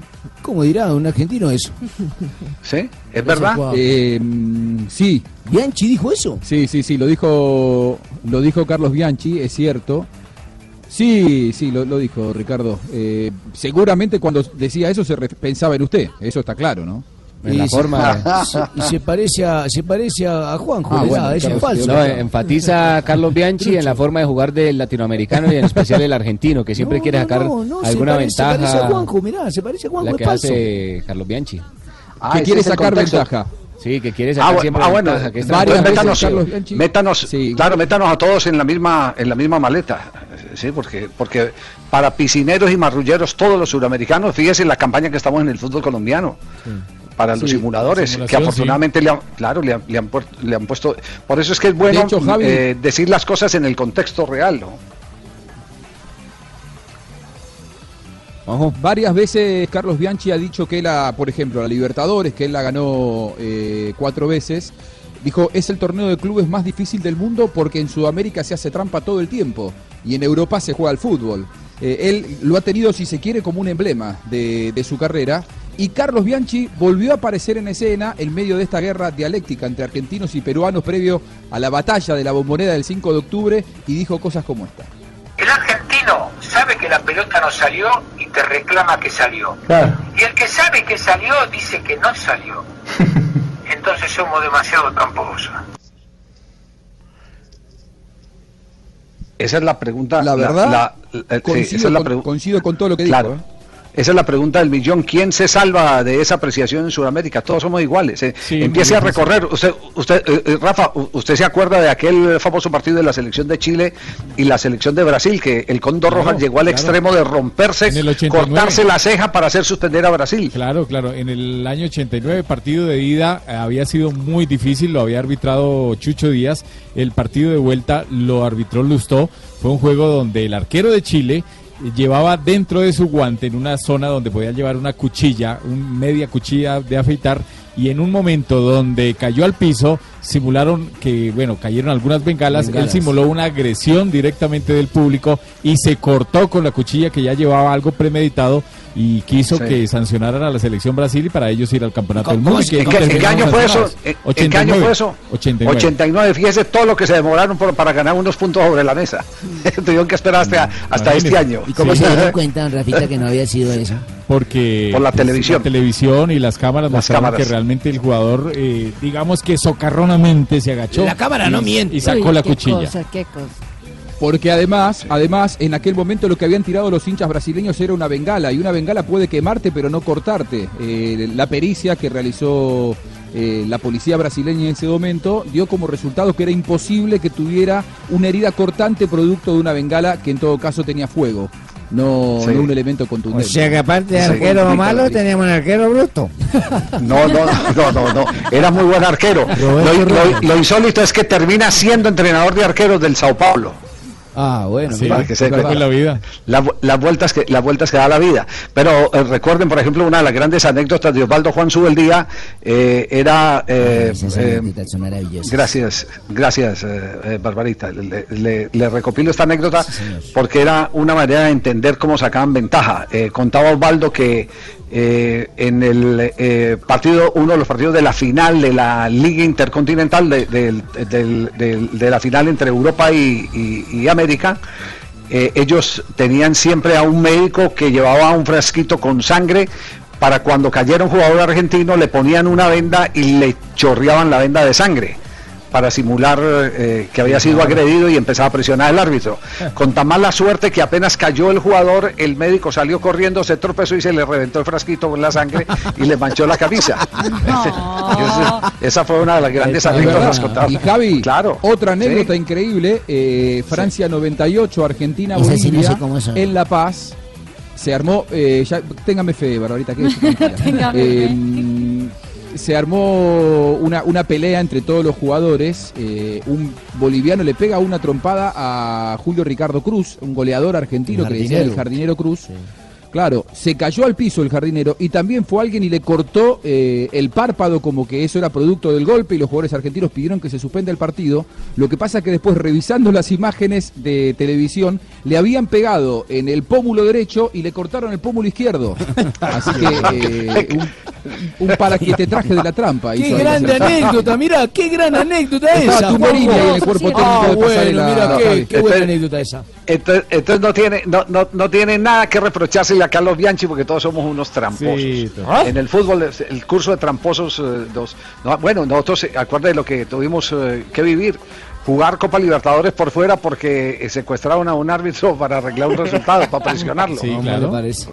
¿Cómo dirá un argentino eso? ¿Sí? ¿Es verdad? Eh, mm, sí. ¿Bianchi dijo eso? Sí, sí, sí, lo dijo, lo dijo Carlos Bianchi, es cierto. Sí, sí, lo, lo dijo Ricardo. Eh, seguramente cuando decía eso se re- pensaba en usted, eso está claro, ¿no? En la se- forma se- y se parece a, se parece a, a Juanjo, Ah, ¿verdad? bueno, es Carlos, falso. No, enfatiza Carlos Bianchi en la forma de jugar del latinoamericano y en especial el argentino, que siempre No, quiere sacar no, no, se alguna parece- Se parece a ventaja. Juanjo, mirá, se parece a Juanjo, La es que falso. hace Carlos Bianchi. Ah, que quiere sacar ventaja. Sí, que quiere Ah, sacar bu- siempre ah, bueno, ventaja, que esta varias ventaja métanos, Carlos claro, métanos a todos en la misma, en la misma maleta, sí, porque, porque para piscineros y marrulleros, todos los suramericanos, fíjese la campaña que estamos en el fútbol colombiano. Para los Sí, simuladores, que afortunadamente le han, claro, le han, le han puer- le han puesto. Por eso es que es bueno De hecho, Javi- eh, decir las cosas en el contexto real. ¿no? Varias veces Carlos Bianchi ha dicho que él, ha, por ejemplo, la Libertadores, que él la ganó eh, cuatro veces, dijo, es el torneo de clubes más difícil del mundo porque en Sudamérica se hace trampa todo el tiempo y en Europa se juega al fútbol. Eh, él lo ha tenido, si se quiere, como un emblema de, de su carrera. Y Carlos Bianchi volvió a aparecer en escena en medio de esta guerra dialéctica entre argentinos y peruanos previo a la batalla de la bombonera del 5 de octubre y dijo cosas como esta. El argentino sabe que la pelota no salió y te reclama que salió. Y el que sabe que salió dice que no salió. Entonces somos demasiado tramposos. Esa es la pregunta. La verdad, la- la- sí, coincido, esa es la con, pregu- coincido con todo lo que Claro. dijo. ¿eh? Esa es la pregunta del millón. ¿Quién se salva de esa apreciación en Sudamérica? Todos somos iguales. eh. Sí, Empiece a recorrer. Usted, usted, eh, eh, Rafa, usted se acuerda de aquel famoso partido de la selección de Chile y la selección de Brasil, que el Condor Claro, Rojas llegó al claro. extremo de romperse, En el 89. cortarse la ceja para hacer suspender a Brasil. Claro, claro. En el año 89, partido de ida, eh, había sido muy difícil, lo había arbitrado Chucho Díaz. El partido de vuelta lo arbitró Lustó. Fue un juego donde el arquero de Chile llevaba dentro de su guante, en una zona donde podía llevar una cuchilla, un media cuchilla de afeitar, y en un momento donde cayó al piso, simularon que, bueno, cayeron algunas bengalas, él simuló una agresión directamente del público y se cortó con la cuchilla que ya llevaba algo premeditado y quiso Sí. que sancionaran a la selección Brasil y para ellos ir al campeonato del ¿Cómo mundo. que ¿En no en qué año fue eso? ¿En, en qué año fue eso? 89. 89. Fíjese todo lo que se demoraron por- para ganar unos puntos sobre la mesa. Tuvieron que esperar hasta, hasta este año. ¿Y cómo se dieron cuenta, don Rafita, que no había sido eso? Porque Por la pues, televisión. la televisión y las cámaras Las mostraron cámaras. que realmente el jugador, eh, digamos que socarronamente se agachó. La cámara y- no miente. Y sacó Uy, la qué cuchilla. cosa, qué cosa. Porque además, además, en aquel momento lo que habían tirado los hinchas brasileños era una bengala, y una bengala puede quemarte pero no cortarte. Eh, la pericia que realizó eh, la policía brasileña en ese momento dio como resultado que era imposible que tuviera una herida cortante producto de una bengala que en todo caso tenía fuego, no, Sí. no un elemento O contundente. sea que aparte de arquero malo, teníamos un arquero bruto. No, no, no, no, no. Era muy buen arquero. Lo, lo- lo insólito es que termina siendo entrenador de arqueros del Sao Paulo. Ah, bueno. Sí, Para que se- la vida. La las vueltas que las vueltas que da la vida pero eh, recuerden por ejemplo una de las grandes anécdotas de Osvaldo Juan Subeldía eh, era eh, Esas eh. Gracias, gracias, Barbarita. Le, le- le recopilo esta anécdota porque era una manera de entender cómo sacaban ventaja. Eh, contaba Osvaldo que eh, en el eh, partido, uno de los partidos de la final de la Liga Intercontinental, de, la final entre Europa y América, eh, ellos tenían siempre a un médico que llevaba un frasquito con sangre para cuando cayera un jugador argentino le ponían una venda y le chorreaban la venda de sangre para simular eh, que había sido agredido y empezaba a presionar al árbitro. Con tan mala suerte que apenas cayó el jugador, el médico salió corriendo, se tropezó y se le reventó el frasquito con la sangre y le manchó la camisa. Esa, esa fue una de las grandes Es anécdotas contadas. Y Javi, claro. otra anécdota Sí. increíble, eh, Francia 98, Argentina, Esa sí no Bolivia, sé cómo en La Paz, se armó, eh, ya, téngame fe, Barbarita, que Téngame Eh, se armó una, una pelea entre todos los jugadores, eh, un boliviano le pega una trompada a Julio Ricardo Cruz, un goleador argentino que le decían el jardinero. jardinero Cruz. Claro, se cayó al piso el jardinero y también fue alguien y le cortó eh, el párpado como que eso era producto del golpe y los jugadores argentinos pidieron que se suspenda el partido. Lo que pasa que después revisando las imágenes de televisión le habían pegado en el pómulo derecho y le cortaron el pómulo izquierdo. Así que eh, un, un para que te traje de la trampa. Qué grande anécdota, mira, qué gran anécdota Estaba esa. En el cuerpo técnico Ah, de bueno, Pasarela, mira, qué, qué buena anécdota esa. Entonces, entonces no tiene no, no, no tiene nada que reprocharse a Carlos Bianchi porque todos somos unos tramposos. Sí, ¿Ah? En el fútbol el curso de tramposos eh, dos, no, bueno, nosotros eh, acuérdense de lo que tuvimos eh, que vivir jugar Copa Libertadores por fuera porque eh, secuestraron a un árbitro para arreglar un resultado, para presionarlo. Sí, ¿Cómo claro.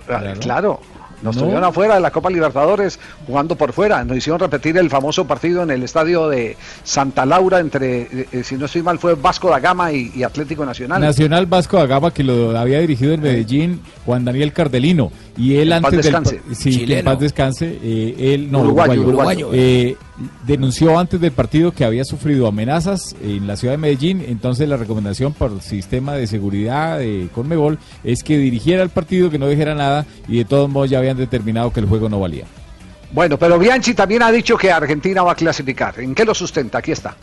Ah, Claro. Nos No. tuvieron afuera de la Copa Libertadores jugando por fuera. Nos hicieron repetir el famoso partido en el estadio de Santa Laura entre, eh, eh, si no estoy mal, fue Vasco da Gama y, y Atlético Nacional. Nacional Vasco da Gama que lo había dirigido en Medellín Juan Daniel Cardelino y él En paz antes del pa- descanse. sí, que en paz descanse eh, él no Uruguayo, uruguayo, uruguayo. eh, denunció antes del partido que había sufrido amenazas en la ciudad de Medellín entonces la recomendación por el sistema de seguridad de Conmebol es que dirigiera el partido que no dijera nada y de todos modos ya habían determinado que el juego no valía Bueno, pero Bianchi también ha dicho que Argentina va a clasificar. ¿En qué lo sustenta? Aquí está.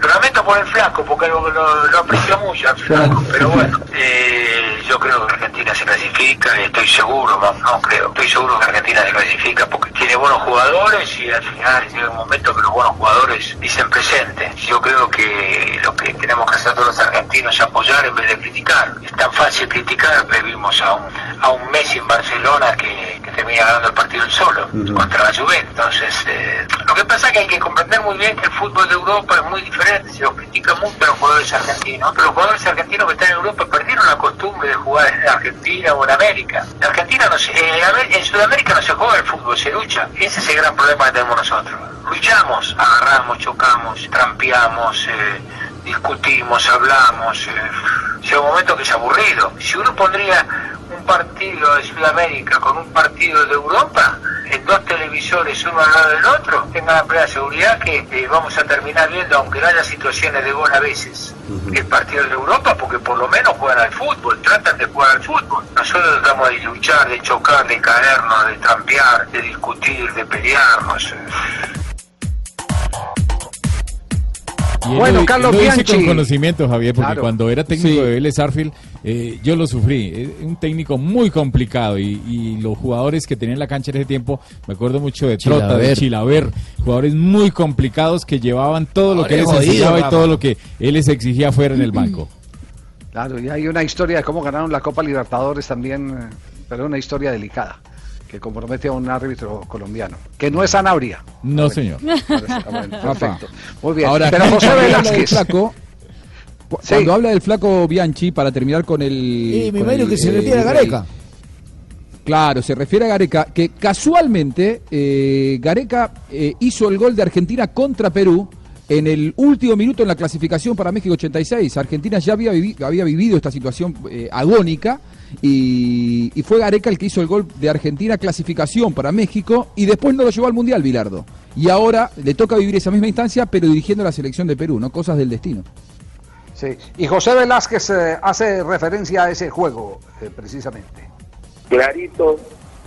Lamento por el flaco, porque lo, lo- lo aprecio mucho al flaco, pero bueno, eh, yo creo que Argentina se clasifica, y estoy seguro, no, no creo, estoy seguro que Argentina se clasifica porque tiene buenos jugadores y al final llega un momento que los buenos jugadores dicen presente. Yo creo que lo que tenemos que hacer todos los argentinos es apoyar en vez de criticar. Es tan fácil criticar, pero vimos a un, a un Messi en Barcelona que, que termina ganando el partido solo contra la Juventus. Entonces, eh, lo que pasa es que hay que comprender muy bien que el fútbol de Europa es muy diferente. Se lo critica mucho a los jugadores argentinos, pero los jugadores argentinos que están en Europa perdieron la costumbre de jugar en Argentina o en América. En Argentina no se, eh, en Sudamérica no se juega el fútbol, se lucha. Ese es el gran problema que tenemos nosotros. Luchamos, agarramos, chocamos, trampeamos, eh, discutimos, hablamos. eh, llega un momento que es aburrido. Si uno pondría un partido de Sudamérica con un partido de Europa, en dos televisores uno al lado del otro, tenga la plena seguridad que eh, vamos a terminar viendo, aunque no haya situaciones de gol a veces, el partido de Europa, porque por lo menos juegan al fútbol, tratan de jugar al fútbol. Nosotros tratamos de luchar, de chocar, de caernos, de trampear, de discutir, de pelearnos. Y él Bueno, lo- Carlos lo dice Bianchi. con conocimiento, Javier, porque Claro. cuando era técnico Sí. de Vélez Arfield, eh, yo lo sufrí. Es un técnico muy complicado y, y los jugadores que tenían la cancha en ese tiempo, me acuerdo mucho de Trota, de Chilaver. Jugadores muy complicados que llevaban todo lo que él les enseñaba y todo lo que él les exigía fuera en el banco. Claro, y hay una historia de cómo ganaron la Copa Libertadores también, eh, pero una historia delicada que compromete a un árbitro colombiano, que no es Sanabria. No, señor. Perfecto. Muy bien. Ahora, pero José cuando habla del Velázquez. flaco, cu- Sí. cuando habla del flaco Bianchi, para terminar con el... Y me imagino que se refiere a Gareca. Claro, se refiere a Gareca, que casualmente eh, Gareca eh, hizo el gol de Argentina contra Perú en el último minuto en la clasificación para México 86. Argentina ya había, vivi- había vivido esta situación eh, agónica y, y fue Gareca el que hizo el gol de Argentina clasificación para México y después no lo llevó al Mundial, Bilardo. Y ahora le toca vivir esa misma instancia, pero dirigiendo la selección de Perú, ¿no? Cosas del destino. Sí. Y José Velázquez eh, hace referencia a ese juego, eh, precisamente. clarito,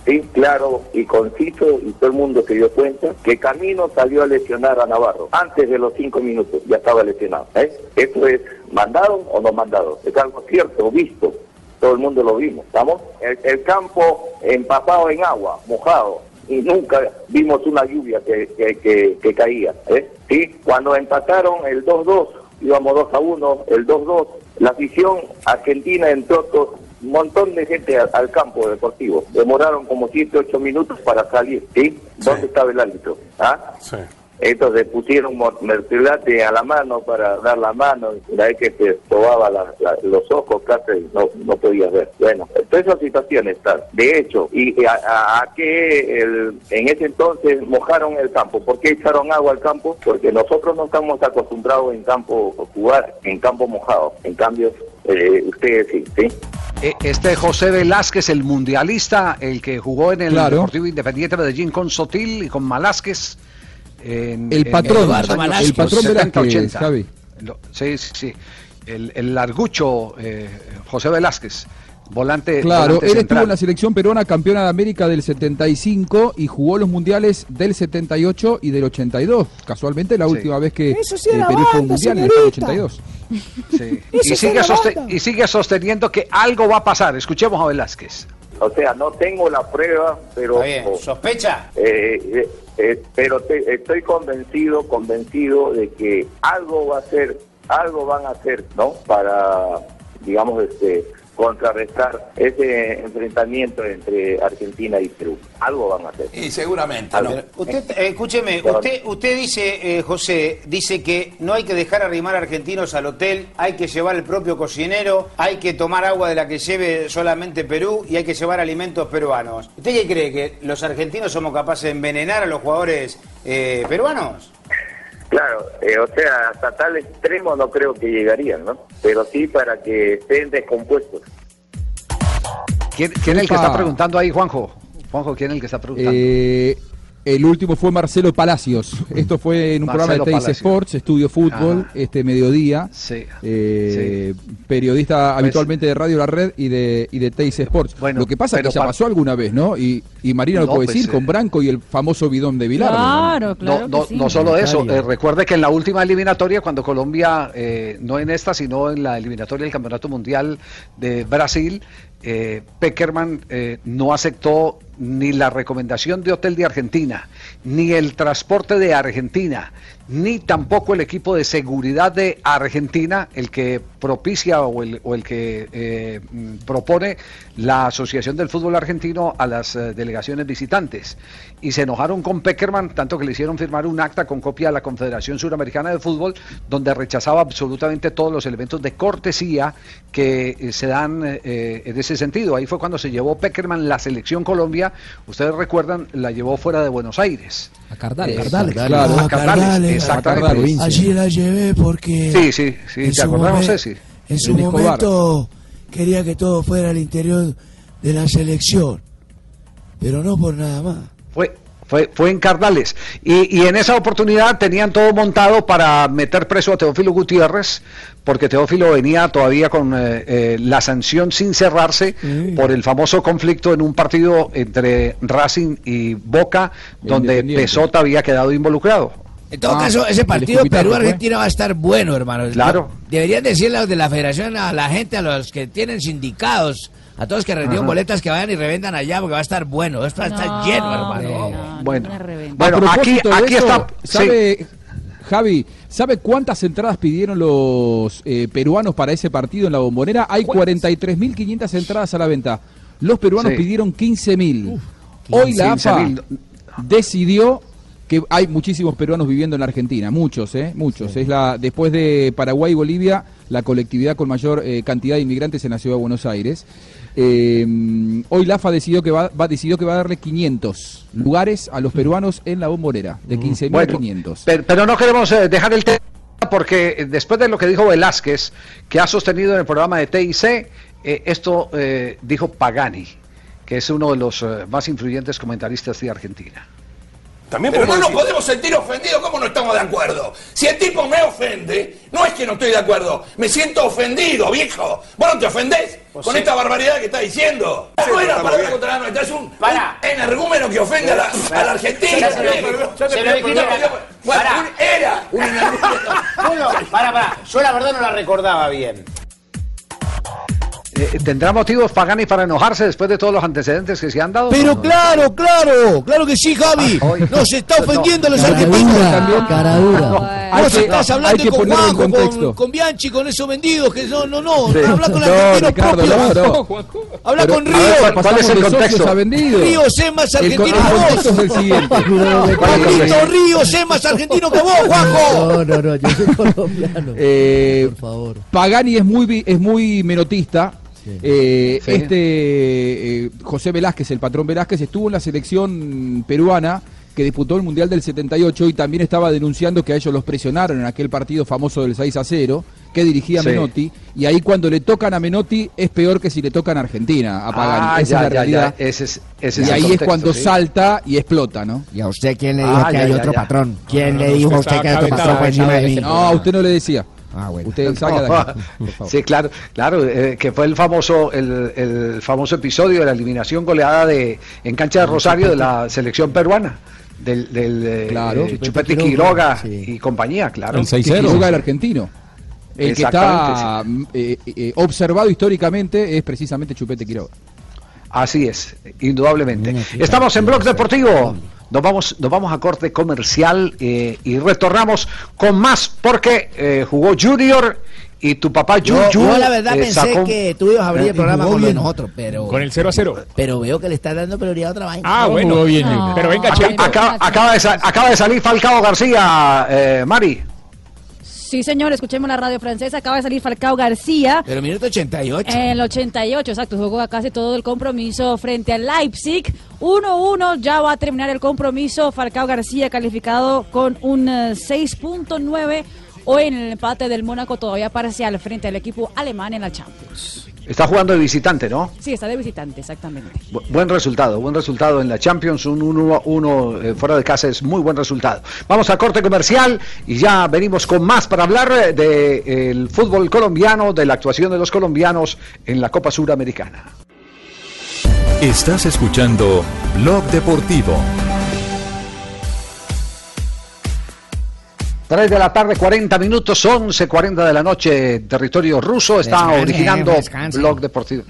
sí, claro y conciso, y todo el mundo se dio cuenta que Camino salió a lesionar a Navarro. Antes de los cinco minutos ya estaba lesionado. ¿eh? ¿Esto es mandado o no mandado? Es algo cierto, visto. Todo el mundo lo vimos, ¿estamos? El, el campo empapado en agua, mojado, y nunca vimos una lluvia que, que, que- que caía. ¿eh? ¿Sí? Cuando empataron el 2-2, íbamos 2 a 1, el 2-2, la afición argentina entró un montón de gente al, al campo deportivo. Demoraron como 7, 8 minutos para salir. ¿sí? ¿Dónde estaba el árbitro? ¿Ah? Entonces pusieron mo- mertiolate a la mano para dar la mano, y una vez que te probaba la- la- los ojos casi no, no podías ver. Bueno, todas esas situaciones están. De hecho, ¿y a, a, el- en ese entonces mojaron el campo? ¿Por qué echaron agua al campo? Porque nosotros no estamos acostumbrados en campo a jugar, en campo mojado. En cambio, eh, ustedes sí, ¿sí? Eh, Este José Velázquez, el mundialista, el que jugó en el Claro. Deportivo Independiente de Medellín con Sotil y con Malásquez. En- El en patrón, los años el patrón 70, Velázquez, 80. Javi. Lo- Sí, sí, sí. El, el largucho eh, José Velázquez, volante. Claro, volante él estuvo central. en la selección peruana campeona de América del 75 y jugó los mundiales del 78 y del 82. Casualmente la Sí. última vez que Eso sí eh, Perú fue un mundial en el señorita. 82. Sí. Y, sigue y sigue sosteniendo que algo va a pasar. Escuchemos a Velázquez. O sea, no tengo la prueba, pero... ¿Sospecha? Eh, eh, pero te- estoy convencido, convencido de que algo va a ser, algo van a hacer, ¿no? Para, digamos, este, contrarrestar ese enfrentamiento entre Argentina y Perú. Algo van a hacer. Y seguramente. Usted, eh, escúcheme, usted, usted dice, eh, José, dice que no hay que dejar arrimar argentinos al hotel, hay que llevar el propio cocinero, hay que tomar agua de la que lleve solamente Perú y hay que llevar alimentos peruanos. ¿Usted qué cree? ¿Que los argentinos somos capaces de envenenar a los jugadores eh, peruanos? Claro, eh, o sea, hasta tal extremo no creo que llegarían, ¿no? Pero sí para que estén descompuestos. ¿Quién, quién es el que está preguntando ahí, Juanjo? Juanjo, ¿quién es el que está preguntando? Eh, el último fue Marcelo Palacios. Esto fue en un Marcelo programa de Teis. Sports, Estudio Fútbol, Ah. este mediodía. Sí. Eh, Periodista Pues- habitualmente de Radio La Red y de, y de Teis Sports. Lo que pasa es que ya pa- pasó alguna vez, ¿no? Y, y Marina lo No, puede pues, decir eh. con Branco y el famoso bidón de Vilar. Claro, claro. no, no, que sí. no solo eso, eh, recuerde que en la última eliminatoria, cuando Colombia, eh, no en esta, sino en la eliminatoria del Campeonato Mundial de Brasil, eh, Peckerman eh, no aceptó ni la recomendación de hotel de Argentina, ni el transporte de Argentina, ni tampoco el equipo de seguridad de Argentina, el que propicia o el, o el que eh, propone la Asociación del Fútbol Argentino a las eh, delegaciones visitantes. Y se enojaron con Peckerman, tanto que le hicieron firmar un acta con copia a la Confederación Suramericana de Fútbol, donde rechazaba absolutamente todos los elementos de cortesía que eh, se dan eh, en ese sentido. Ahí fue cuando se llevó Peckerman la selección Colombia, ustedes recuerdan, la llevó fuera de Buenos Aires. A Cardales. Cardales. claro, a Cardales, Cardales. Exactamente. Allí la llevé porque. Sí, sí, sí, en ¿te su acordás, Ceci? En su momento quería que todo fuera al interior de la selección. Pero no por nada más. Fue, fue, fue en Cardales. Y, y en esa oportunidad tenían todo montado para meter preso a Teófilo Gutiérrez, porque Teófilo venía todavía con eh, eh, la sanción sin cerrarse por el famoso conflicto en un partido entre Racing y Boca, donde. Pesota había quedado involucrado. En todo Ah, caso, ese partido. Perú-Argentina va a estar bueno, hermano. Claro. Deberían decirle a los de la federación, a la gente, a los que tienen sindicados, a todos que rendieron Ajá. boletas, que vayan y revendan allá, porque va a estar bueno. Esto va a estar lleno, hermano. bueno, bueno aquí, aquí eso, está. ¿Sabe, Javi, ¿sabe cuántas entradas pidieron los eh, peruanos para ese partido en la bombonera? Hay 43.500 entradas a la venta. Los peruanos Sí. pidieron 15.000. Hoy la AFA 15.000. decidió que hay muchísimos peruanos viviendo en la Argentina, muchos, ¿eh? Muchos. Es la después de Paraguay y Bolivia, la colectividad con mayor eh, cantidad de inmigrantes en la ciudad de Buenos Aires. Eh, hoy la AFA decidió que va, va- decidió que va a darle 500 lugares a los peruanos en la bombonera, de 15.000 a Bueno, 500. Pero, pero no queremos eh, dejar el tema porque eh, después de lo que dijo Velázquez, que ha sostenido en el programa de TIC, eh, esto eh, dijo Pagani, que es uno de los más influyentes comentaristas de Argentina. También Pero no podemos nos podemos sentir ofendidos, ¿cómo no estamos de acuerdo? Si el tipo me ofende, no es que no estoy de acuerdo, me siento ofendido, viejo. ¿Vos no te ofendés con sí. esta barbaridad que está diciendo? Sí, no era palabra contra la nuestra, es un, Pará. un energúmeno que ofende a la, a la Argentina. Bueno, era un energúmeno. Para, para, yo la verdad no la recordaba bien. Eh, ¿Tendrá motivos Pagani para enojarse después de todos los antecedentes que se han dado? Pero No, no. claro, claro, claro que sí, Javi. Ah, hoy- Nos está ofendiendo a los argentinos. Vos estás hablando que con Juanjo, con, Bianchi, con esos vendidos, que no, no, no. Sí. Habla con No, argentinos propios. no, no. Habla con a ver, Río. ¿cuál- es el contexto? vendido. Ríos es más argentino que vos. Pablito Ríos es más argentino que vos, Juanjo. No, no, no, yo soy colombiano. Eh, Por favor. Pagani es muy es muy menotista. Eh, Sí. Este eh, José Velázquez, el patrón Velázquez, estuvo en la selección peruana que disputó el Mundial del 78 y también estaba denunciando que a ellos los presionaron en aquel partido famoso del 6 a 0 que dirigía Sí. Menotti y ahí cuando le tocan a Menotti es peor que si le tocan a Argentina, a Pagani. Ah, Esa ya, es la ya, ya. realidad. Ese es, ese y es ahí es cuando sí. salta y explota, ¿no? ¿Y a usted quién le Ah, dijo que ya, hay ya, otro ya. patrón? ¿Quién No, le dijo a usted que hay otro patrón por cabezado encima de de mí? ese No, a usted no le decía. Ah, bueno. Usted por favor. Sí, claro, claro, eh, que fue el famoso, el, el famoso episodio de la eliminación goleada de en cancha de Rosario de la selección peruana, del, del eh, Claro. eh, Chupete Quiroga y compañía, claro. Que Quiroga, el argentino. El que está eh, eh, observado históricamente es precisamente Chupete Quiroga. Así es, indudablemente. Estamos en Blog Deportivo. Nos vamos, nos vamos a corte comercial eh, y retornamos con más porque eh, jugó Junior y tu papá Yo, Yuyu yo la verdad eh, pensé sacó- que tú ibas a abrir el Eh, programa jugó con bien. nosotros, pero... Con el 0 a 0. Pero veo que le está dando prioridad a otra vaina. Ah, bueno. Jugó bien, No. pero venga, acá- acaba, de, acaba de salir Falcao García, eh, Mari. Sí, señor, escuchemos la radio francesa. Acaba de salir Falcao García. Pero minuto 88. En el 88, exacto, jugó casi todo el compromiso frente al Leipzig. 1-1, ya va a terminar el compromiso. Falcao García calificado con un eh, 6.9. Hoy en el empate del Mónaco todavía parcial frente al equipo alemán en la Champions. Está jugando de visitante, ¿no? Sí, está de visitante, exactamente. Bu- Buen resultado, buen resultado en la Champions, un 1-1 eh, fuera de casa es muy buen resultado. Vamos a corte comercial y ya venimos con más para hablar del fútbol colombiano, de la actuación de los colombianos en la Copa Suramericana. Estás escuchando Blog Deportivo. 3 de la tarde, 40 minutos, 11.40 de la noche, territorio ruso, está Descanse, originando descanse. Blog Deportivo.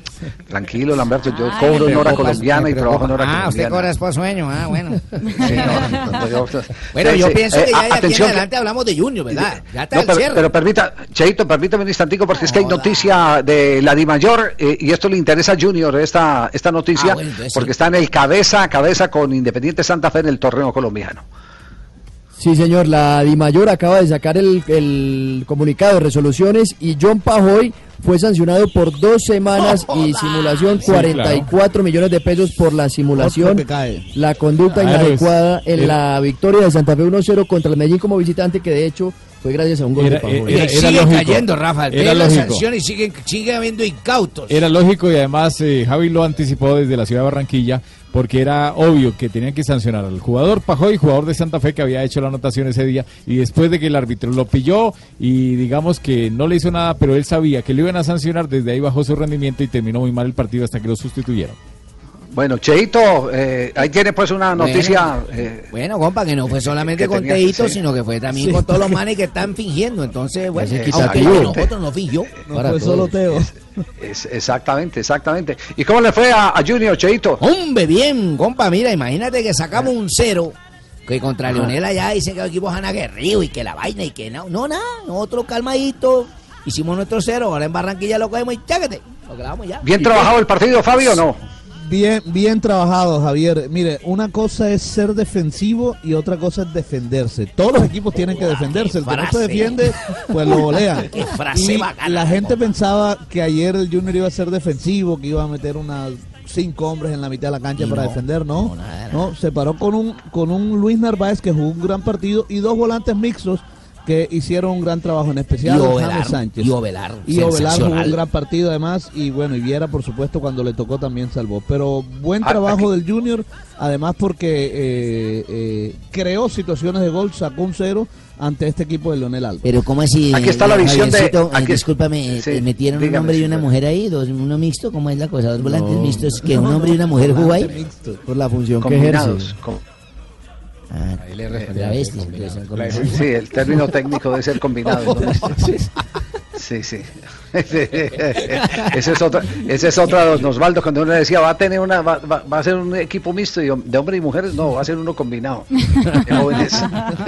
Tranquilo, Lamberto, yo Ay, cobro en hora colombiana y trabajo en hora preocupa. Ah, usted colombiana. cobra por sueño, ah, bueno. Bueno, Bueno, yo pienso que ya de aquí en adelante hablamos de Junior, ¿verdad? Ya está No, el pero, cierre. pero permita, Cheito, permítame un instantico porque es que hay noticia de la Dimayor eh, y esto le interesa a Junior esta, esta noticia Ah, bueno, entonces porque sí. está en el cabeza a cabeza con Independiente Santa Fe en el torneo colombiano. Sí, señor, la Dimayor acaba de sacar el, el comunicado de resoluciones y John Pajoy fue sancionado por dos semanas y simulación, Sí, 44 millones de pesos por la simulación, la conducta Claro, inadecuada es- en era- la victoria de Santa Fe 1-0 contra el Medellín como visitante, que de hecho fue gracias a un gol Era- de Pajoy. era- Y siguen lógico. cayendo, Rafa. Era Ve la lógico. sanción y siguen, sigue habiendo incautos. Era lógico y además eh, Javi lo anticipó desde la ciudad de Barranquilla porque era obvio que tenían que sancionar al jugador Pajoy, jugador de Santa Fe que había hecho la anotación ese día y después de que el árbitro lo pilló y digamos que no le hizo nada, pero él sabía que le iban a sancionar, desde ahí bajó su rendimiento y terminó muy mal el partido hasta que lo sustituyeron. Bueno, Cheito, eh, ahí tiene pues una Bueno. noticia. eh, Bueno, compa, que no fue solamente que con tenía- Teito, sí. sino que fue también Sí. con todos los manes que están fingiendo. Entonces, bueno, Ese aunque nosotros no fingió. Para todos. Es- exactamente, exactamente. ¿Y cómo le fue a, a Junior, Cheito? Hombre, bien, compa, mira, imagínate que sacamos un cero, que contra. Leonel allá dicen que los equipos han aguerrido y que la vaina y que no, no, nada, nosotros calmaditos, hicimos nuestro cero, ahora en Barranquilla lo cogemos y cháquete, lo grabamos ya. ¿Bien trabajado el partido, Fabio, o no? Bien, bien trabajado, Javier. Mire, una cosa es ser defensivo y otra cosa es defenderse. Todos los equipos tienen que defenderse. El que no se defiende, pues lo y bacana, la gente pensaba que ayer el Junior iba a ser defensivo, que iba a meter unas cinco hombres en la mitad de la cancha Y para no, defender, ¿no? No, se paró con un con un Luis Narváez que jugó un gran partido y dos volantes mixtos que hicieron un gran trabajo, en especial Y James Ovelar, Sánchez. y Ovelar, Y Ovelar jugó un gran partido además y bueno, y Viera por supuesto cuando le tocó también salvó. Pero buen Ah, trabajo del Junior, además porque eh, eh, creó situaciones de gol, sacó un cero ante este equipo de Leonel Alba. Pero ¿cómo así? Aquí está la eh, visión de-? Eh, aquí- discúlpame, Sí, metieron un hombre y una mujer ahí, dos, uno mixto, ¿cómo es la cosa? Dos volantes No. mixtos, que un hombre y una mujer jugó ahí. Por la función que Combinados. Ah, travestis, entonces son combinados. Sí, el término técnico debe ser combinado. ¿no? Sí, sí. ese es otro, ese es otro de Osvaldo cuando uno le decía va a tener una, va, va- va a ser un equipo mixto y de hombres y mujeres, no, va a ser uno combinado. De jóvenes,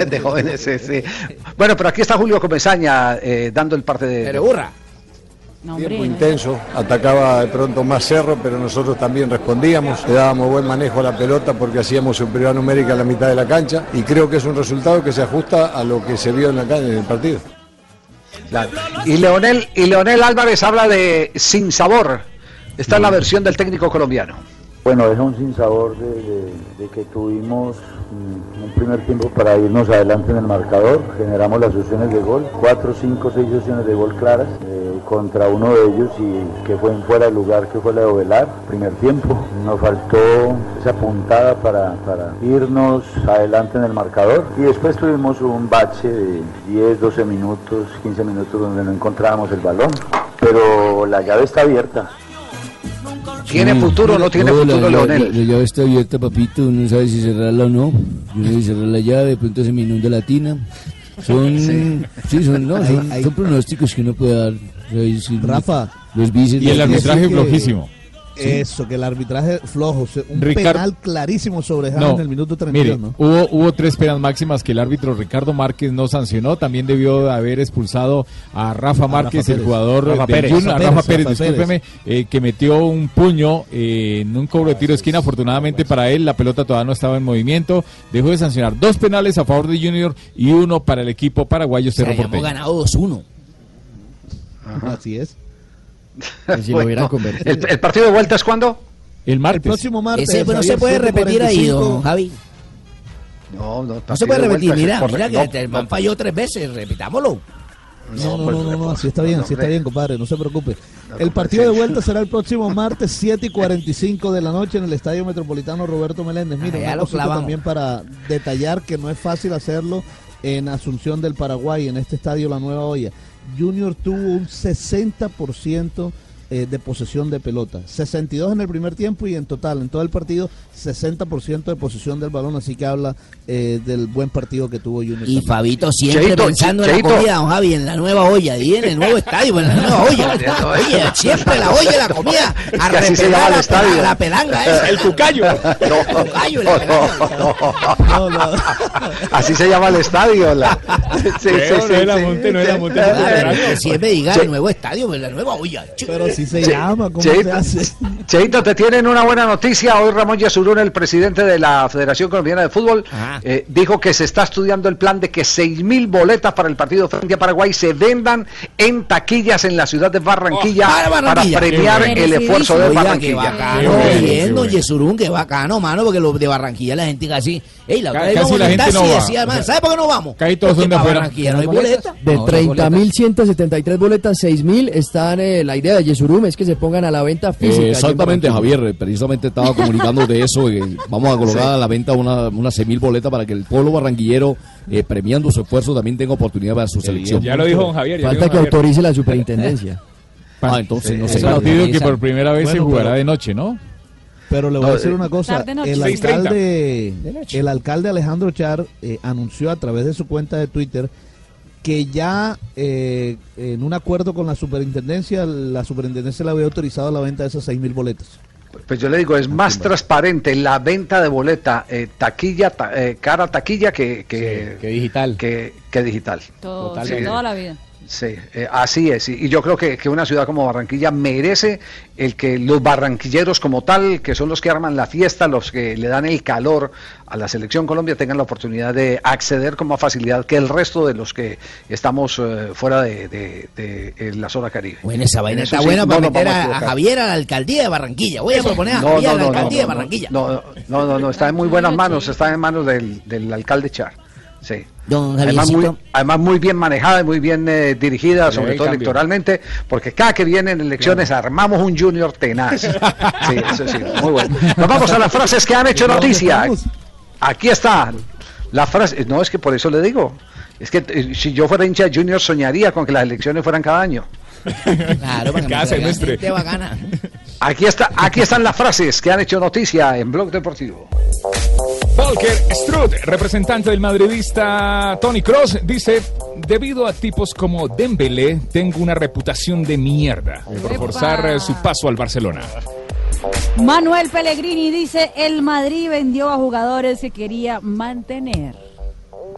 de jóvenes, sí, sí. Bueno, pero aquí está Julio Comesaña eh, dando el parte de. Pero burra. No, hombre, Tiempo intenso, atacaba de pronto más Cerro, pero nosotros también respondíamos, le dábamos buen manejo a la pelota porque hacíamos superioridad numérica en la mitad de la cancha y creo que es un resultado que se ajusta a lo que se vio en, la, ca- en el partido. Claro. Y Leonel, y Leonel Álvarez habla de sin sabor. Esta es la versión del técnico colombiano. Bueno, es un sinsabor de, de- de que tuvimos mm, un primer tiempo para irnos adelante en el marcador, generamos las opciones de gol, cuatro, cinco, seis opciones de gol claras eh, contra uno de ellos y que fue en fuera de lugar, que fue la de Ovelar, primer tiempo. Nos faltó esa puntada para, para irnos adelante en el marcador y después tuvimos un bache de 10, 12 minutos, 15 minutos donde no encontrábamos el balón, pero la llave está abierta. ¿Tiene futuro o no tiene No, futuro, la- Leonel? La, la llave está abierta, papito. No sabe si cerrarla o no. Yo no sé si cerrar la llave, de pronto se me inunda la tina. Son, Sí. sí, son, no, Hay- son, son pronósticos que uno puede dar. O sea, Rafa. Los bíceps. Y el arbitraje que- flojísimo. Eso, que el arbitraje flojo, un penal clarísimo sobre James No, en el minuto 32, mire, ¿no? hubo, hubo tres penas máximas que el árbitro Ricardo Márquez no sancionó. También debió de haber expulsado a Rafa Márquez, Rafa el jugador Rafa del Pérez. Junior, a Rafa Rafa Pérez, Pérez, Rafa discúlpeme, eh, que metió un puño eh, en un cobro de tiro de esquina. Afortunadamente para él, la pelota todavía no estaba en movimiento. Dejó de sancionar dos penales a favor de Junior y uno para el equipo paraguayo Cerro hemos Porteño. ganado 2-1. Así es. si lo hubieran convertido. ¿El, el partido de vuelta es cuándo? El martes. El próximo martes. Ese pues, no se puede repetir ahí, 7:45. don Javi. No, no, No se puede repetir. Mira, Por- mira no, que el man falló tres veces. Repitámoslo. No, no, no, no, no, así está bien, así está bien, compadre, no se preocupe. El partido de vuelta será el próximo martes 7 y 45 de la noche en el Estadio Metropolitano Roberto Meléndez. Mira, Ah, ya una lo también para detallar que no es fácil hacerlo en Asunción del Paraguay, en este estadio La Nueva Olla. Junior tuvo un 60% eh, de posesión de pelota, 62 en el primer tiempo y en total, en todo el partido, 60% de posesión del balón, así que habla eh, del buen partido que tuvo Junior. Y también. Fabito siempre Cheito, pensando en la comida, don Javi, en la nueva olla, y en el nuevo estadio, en la nueva olla. Oye, siempre la olla, la comida, a que así se repelar llama el la, estadio. la, la pelanga esa. El cucayo. El cucayo, la pelanga. Así se llama el estadio. la- Sí, sí, sí, no era. Monte, no era Monte. Che- el nuevo estadio, en la nueva olla. Pero si se Che- llama, ¿cómo Cheito, se hace? Cheito, te tienen una buena noticia. Hoy Ramón Yesurún, el presidente de la Federación Colombiana de Fútbol, eh, dijo que se está estudiando el plan de que 6.000 boletas para el partido frente a Paraguay se vendan en taquillas en la ciudad de Barranquilla, para Barranquilla. para premiar Qué el esfuerzo de Oiga, Barranquilla. qué bacano, bien, don Yesurún, qué bacano, mano, porque los de Barranquilla la gente casi, ey, la otra vez Casi la en gente taxi no y va. decía, man, ¿sabe por qué no vamos? Casi todos Porque son de afuera. Barranquilla no hay boleta. De 30.173 boletas, 6.000 están, eh, la idea de Yesurum es que se pongan a la venta física. Eh, exactamente. Javier. Precisamente estaba comunicando de eso. que vamos a colocar Sí. a la venta una, unas 6.000 boletas para que el pueblo barranquillero, eh, premiando su esfuerzo, también tenga oportunidad para su selección. Ya lo dijo don Javier. Falta que Javier. autorice la superintendencia. Ah, entonces no sé. partido que por primera vez se Bueno, jugará pero- de noche, ¿no? Pero le voy a decir eh, una cosa, el 6:30. alcalde, el alcalde Alejandro Char eh, anunció a través de su cuenta de Twitter que ya eh, en un acuerdo con la superintendencia, la superintendencia le había autorizado la venta de esas seis mil boletas. Pues yo le digo, es más transparente la venta de boleta eh, taquilla, ta- eh, cara taquilla que, que, digital. Que, que digital. Todo, Totalmente. toda la vida. Sí, eh, así es. Y y yo creo que, que una ciudad como Barranquilla merece el que los barranquilleros como tal, que son los que arman la fiesta, los que le dan el calor a la selección Colombia, tengan la oportunidad de acceder con más facilidad que el resto de los que estamos eh, fuera de, de- de, eh, la zona caribe. Bueno, esa vaina está sí, buena para meter a, a. Javier a la alcaldía de Barranquilla. Voy a proponer a No, Javier no, a la alcaldía de Barranquilla. No, no, no, no, está en muy buenas manos, está en manos del, del alcalde Char. Sí. Don Además muy, además muy bien manejada y muy bien eh, dirigida, sobre todo cambio. electoralmente, porque cada que vienen elecciones armamos un junior tenaz. Sí, eso sí, muy bueno. Nos vamos a las frases que han hecho noticia. Aquí está. La frase, no es que por eso le digo. Es que eh, si yo fuera hincha de Junior soñaría con que las elecciones fueran cada año. Claro, para Cada semestre. Aquí está, aquí están las frases que han hecho noticia en Blog Deportivo. Volker Struth, representante del madridista Tony Cross, dice, debido a tipos como Dembélé, tengo una reputación de mierda por forzar eh, su paso al Barcelona. Manuel Pellegrini dice, el Madrid vendió a jugadores que quería mantener.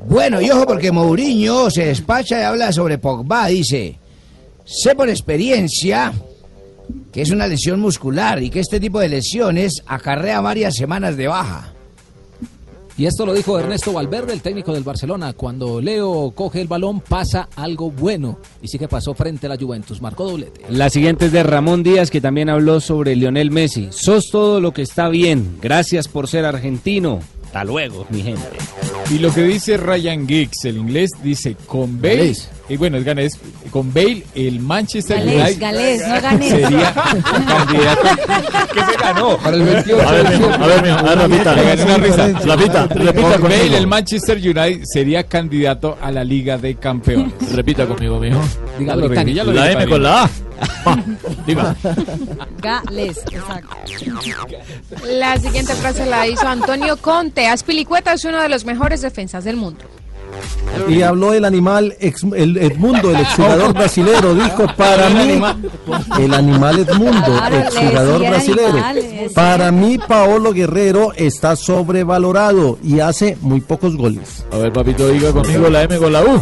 Bueno, y ojo porque Mourinho se despacha y habla sobre Pogba, dice, sé por experiencia que es una lesión muscular y que este tipo de lesiones acarrea varias semanas de baja. Y esto lo dijo Ernesto Valverde, el técnico del Barcelona. Cuando Leo coge el balón, pasa algo bueno. Y sí que pasó frente a la Juventus. Marcó doblete. La siguiente es de Ramón Díaz, que también habló sobre Lionel Messi. Sos todo lo que está bien. Gracias por ser argentino. Hasta luego, mi gente. Y lo que dice Ryan Giggs, el inglés, dice con Bale, Galés. y bueno, es ganés, con Bale, el Manchester Galés, United galés, no ganés. sería candidato. ¿Qué se ganó? Para el 28 A ver, mijo, a ver, mijo, a ver, repita, le gané una risa. Repita, repita Con conmigo. Bale, el Manchester United sería candidato a la Liga de Campeones. Repita conmigo, mijo. Dígalo, La M con la A. Diga. Gales, exacto. La siguiente frase la hizo Antonio Conte. Aspilicueta es uno de los mejores defensas del mundo. Y habló el animal, ex- el Edmundo, el exjugador brasilero, dijo, para El mí, animal. el animal Edmundo, exjugador brasilero, para mí Paolo Guerrero está sobrevalorado y hace muy pocos goles. A ver, papito, diga conmigo la M con la U.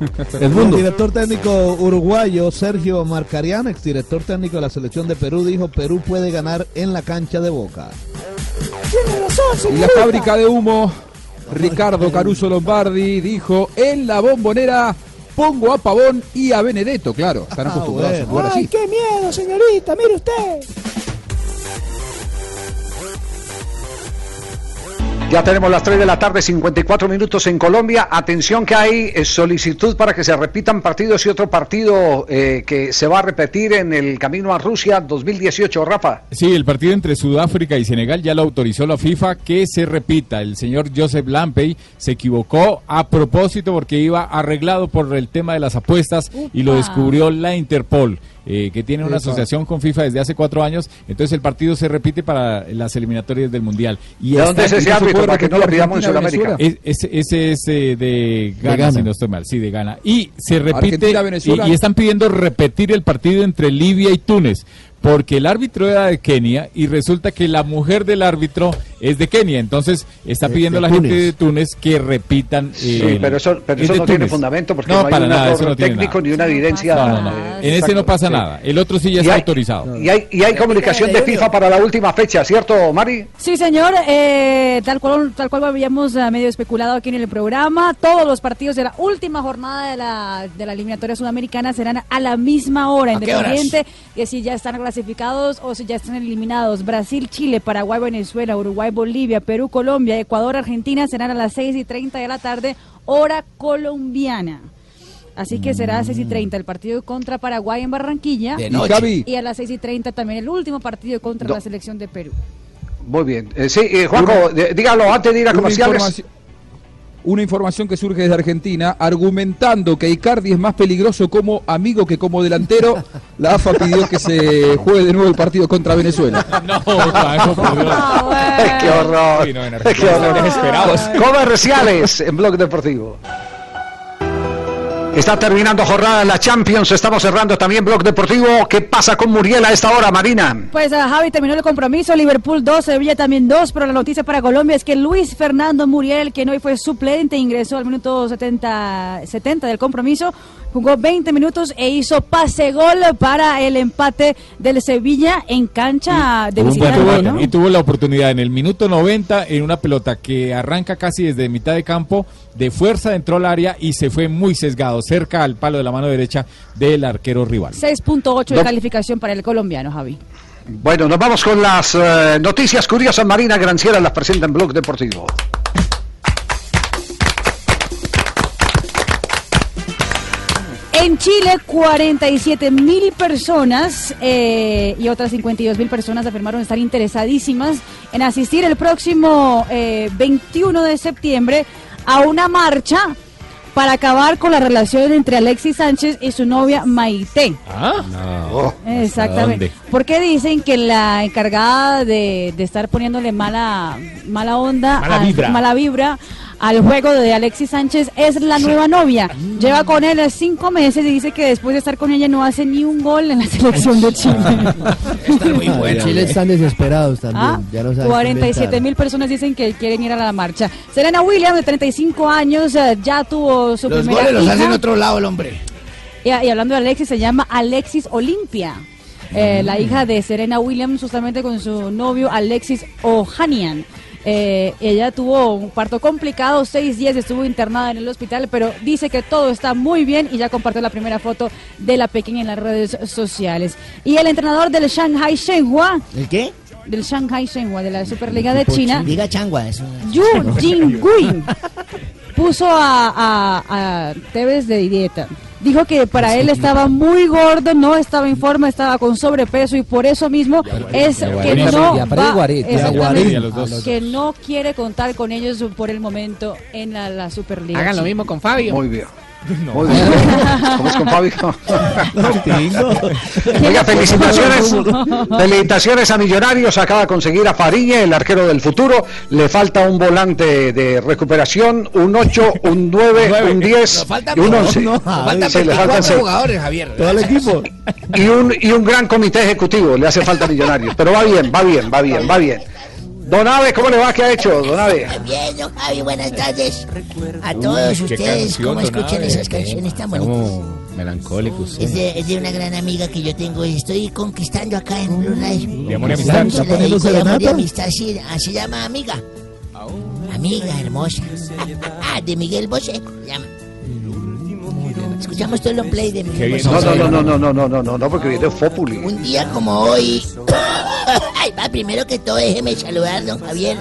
El director técnico uruguayo Sergio Marcarian, exdirector técnico de la selección de Perú, dijo Perú puede ganar en la cancha de Boca. Y la fábrica de humo, Ricardo Caruso Lombardi dijo en la bombonera pongo a Pavón y a Benedetto, claro, están acostumbrados a jugar ¡Ay, qué miedo, señorita! ¡Mire usted! Ya tenemos las 3 de la tarde, 54 minutos en Colombia. Atención que hay eh, solicitud para que se repitan partidos y otro partido eh, que se va a repetir en el camino a Rusia 2018, Rafa. Sí, el partido entre Sudáfrica y Senegal ya lo autorizó la FIFA que se repita. El señor Joseph Lampey se equivocó a propósito porque iba arreglado por el tema de las apuestas y lo descubrió la Interpol. Eh, que tiene una asociación con FIFA desde hace cuatro años, entonces el partido se repite para las eliminatorias del Mundial. Y ¿De dónde es ese árbitro para que no lo pidamos en Sudamérica? Es- ese, ese es eh, de Ghana, Ghana. si no estoy mal, sí, de Ghana. Y se repite, y están pidiendo repetir el partido entre Libia y Túnez, porque el árbitro era de Kenia y resulta que la mujer del árbitro es de Kenia, entonces está pidiendo la gente de Túnez que repitan. Sí, el- pero eso, pero es eso no tiene Túnez. fundamento porque no, no, hay para un nada, eso no tiene técnico nada. ni una evidencia. No, no, no. eh, En ese no pasa sí. nada. El otro sí ya Y está hay- autorizado. Y hay, y hay comunicación de FIFA para la última fecha, ¿cierto, Mari? Sí, señor, eh, tal cual tal cual habíamos eh, medio especulado aquí en el programa, todos los partidos de la última jornada de la, de la eliminatoria sudamericana serán a la misma hora, independiente de si ya están clasificados o si ya están eliminados. Brasil, Chile, Paraguay, Venezuela, Uruguay, Bolivia, Perú, Colombia, Ecuador, Argentina serán a las 6 y 30 de la tarde, hora colombiana. Así que será a las 6 y 30 el partido contra Paraguay en Barranquilla. De noche. Y a las 6 y 30 también el último partido contra Do- la selección de Perú. Muy bien. Eh, sí, eh, Juanjo, dígalo antes de ir a comerciales. Una información que surge desde Argentina, argumentando que Icardi es más peligroso como amigo que como delantero, la AFA pidió que se juegue de nuevo el partido contra Venezuela. No, por Dios. ¡Qué horror! Sí, no, en ¡Qué Argentina horror! desesperados. Comerciales en Blog Deportivo. Está terminando jornada la Champions. Estamos cerrando también Blog Deportivo. ¿Qué pasa con Muriel a esta hora, Marina? Pues a Javi terminó el compromiso, Liverpool 2, Sevilla también 2, pero la noticia para Colombia es que Luis Fernando Muriel, que hoy fue suplente, ingresó al minuto 70, 70 del compromiso, jugó 20 minutos e hizo pase gol para el empate del Sevilla en cancha de un buen visitante, remate, ¿no? Y tuvo la oportunidad en el minuto 90 en una pelota que arranca casi desde mitad de campo, de fuerza entró al área y se fue muy sesgado, cerca al palo de la mano derecha del arquero rival. 6.8 de calificación para el colombiano, Javi. Bueno, nos vamos con las eh, noticias curiosas. Marina Granciera las presenta en Blog Deportivo. En Chile, 47 mil personas eh, y otras 52 mil personas afirmaron estar interesadísimas en asistir el próximo eh, 21 de septiembre a una marcha para acabar con la relación entre Alexis Sánchez y su novia Maite. ¿Ah? Oh. Exactamente. Porque dicen que la encargada de, de estar poniéndole mala, mala onda, Mala al- vibra. mala vibra al juego de Alexis Sánchez es la nueva novia. Lleva con él cinco meses y dice que después de estar con ella no hace ni un gol en la selección de Chile. En Chile están desesperados también. Ah, ya no saben qué 47 inventar. mil personas dicen que quieren ir a la marcha. Serena Williams, de 35 años, eh, ya tuvo su Los primera goles los hace en otro lado el hombre. Y, y hablando de Alexis, se llama Alexis Olimpia. Eh, La hija de Serena Williams, justamente con su novio Alexis Ohanian. Eh, ella tuvo un parto complicado, seis días estuvo internada en el hospital, pero dice que todo está muy bien y ya compartió la primera foto de la pequeña en las redes sociales. Y el entrenador del Shanghai Shenhua. ¿El qué? Del Shanghai Shenhua, de la Superliga de China. Diga changua, eso. Yu Jingui puso a, a, a Tevez de dieta. Dijo que para él estaba muy gordo, no estaba en forma, estaba con sobrepeso y por eso mismo es que no va- que no quiere contar con ellos por el momento en la, la Superliga. Hagan lo mismo con Fabio. Muy bien. Muy bien. ¿Cómo es con Fabio? Oiga, felicitaciones. Felicitaciones a Millonarios. Acaba de conseguir a Fariñe, el arquero del futuro. Le falta un volante de recuperación, un 8, un 9, un 10 y un 11. Faltan Sí, le faltan 24 seis. jugadores, Javier. Todo el equipo. Y un, y un gran comité ejecutivo. Le hace falta a Millonarios. Pero va bien, va bien, va bien, va bien. Don Ave, ¿cómo le va? ¿Qué ha hecho, Don Ave? Bien, don Javi, buenas tardes a todos ustedes. canción, ¿Cómo escuchan esas canciones tan bonitas? como melancólico, sí. Es de, es de una gran amiga que yo tengo y estoy conquistando acá en Blue Radio. De amor y amistad. ¿Está poniendo dedico de amor y serenata? amistad, sí, así se llama amiga. Amiga hermosa. Ah, de Miguel Bosé. se llama. Escuchamos todo el play de Miguel Bosé. No, no, no, no, no, no, no, no, no, no, porque viene Fopuli. Un día como hoy. Ay, va, primero que todo, déjeme saludar, don Javier.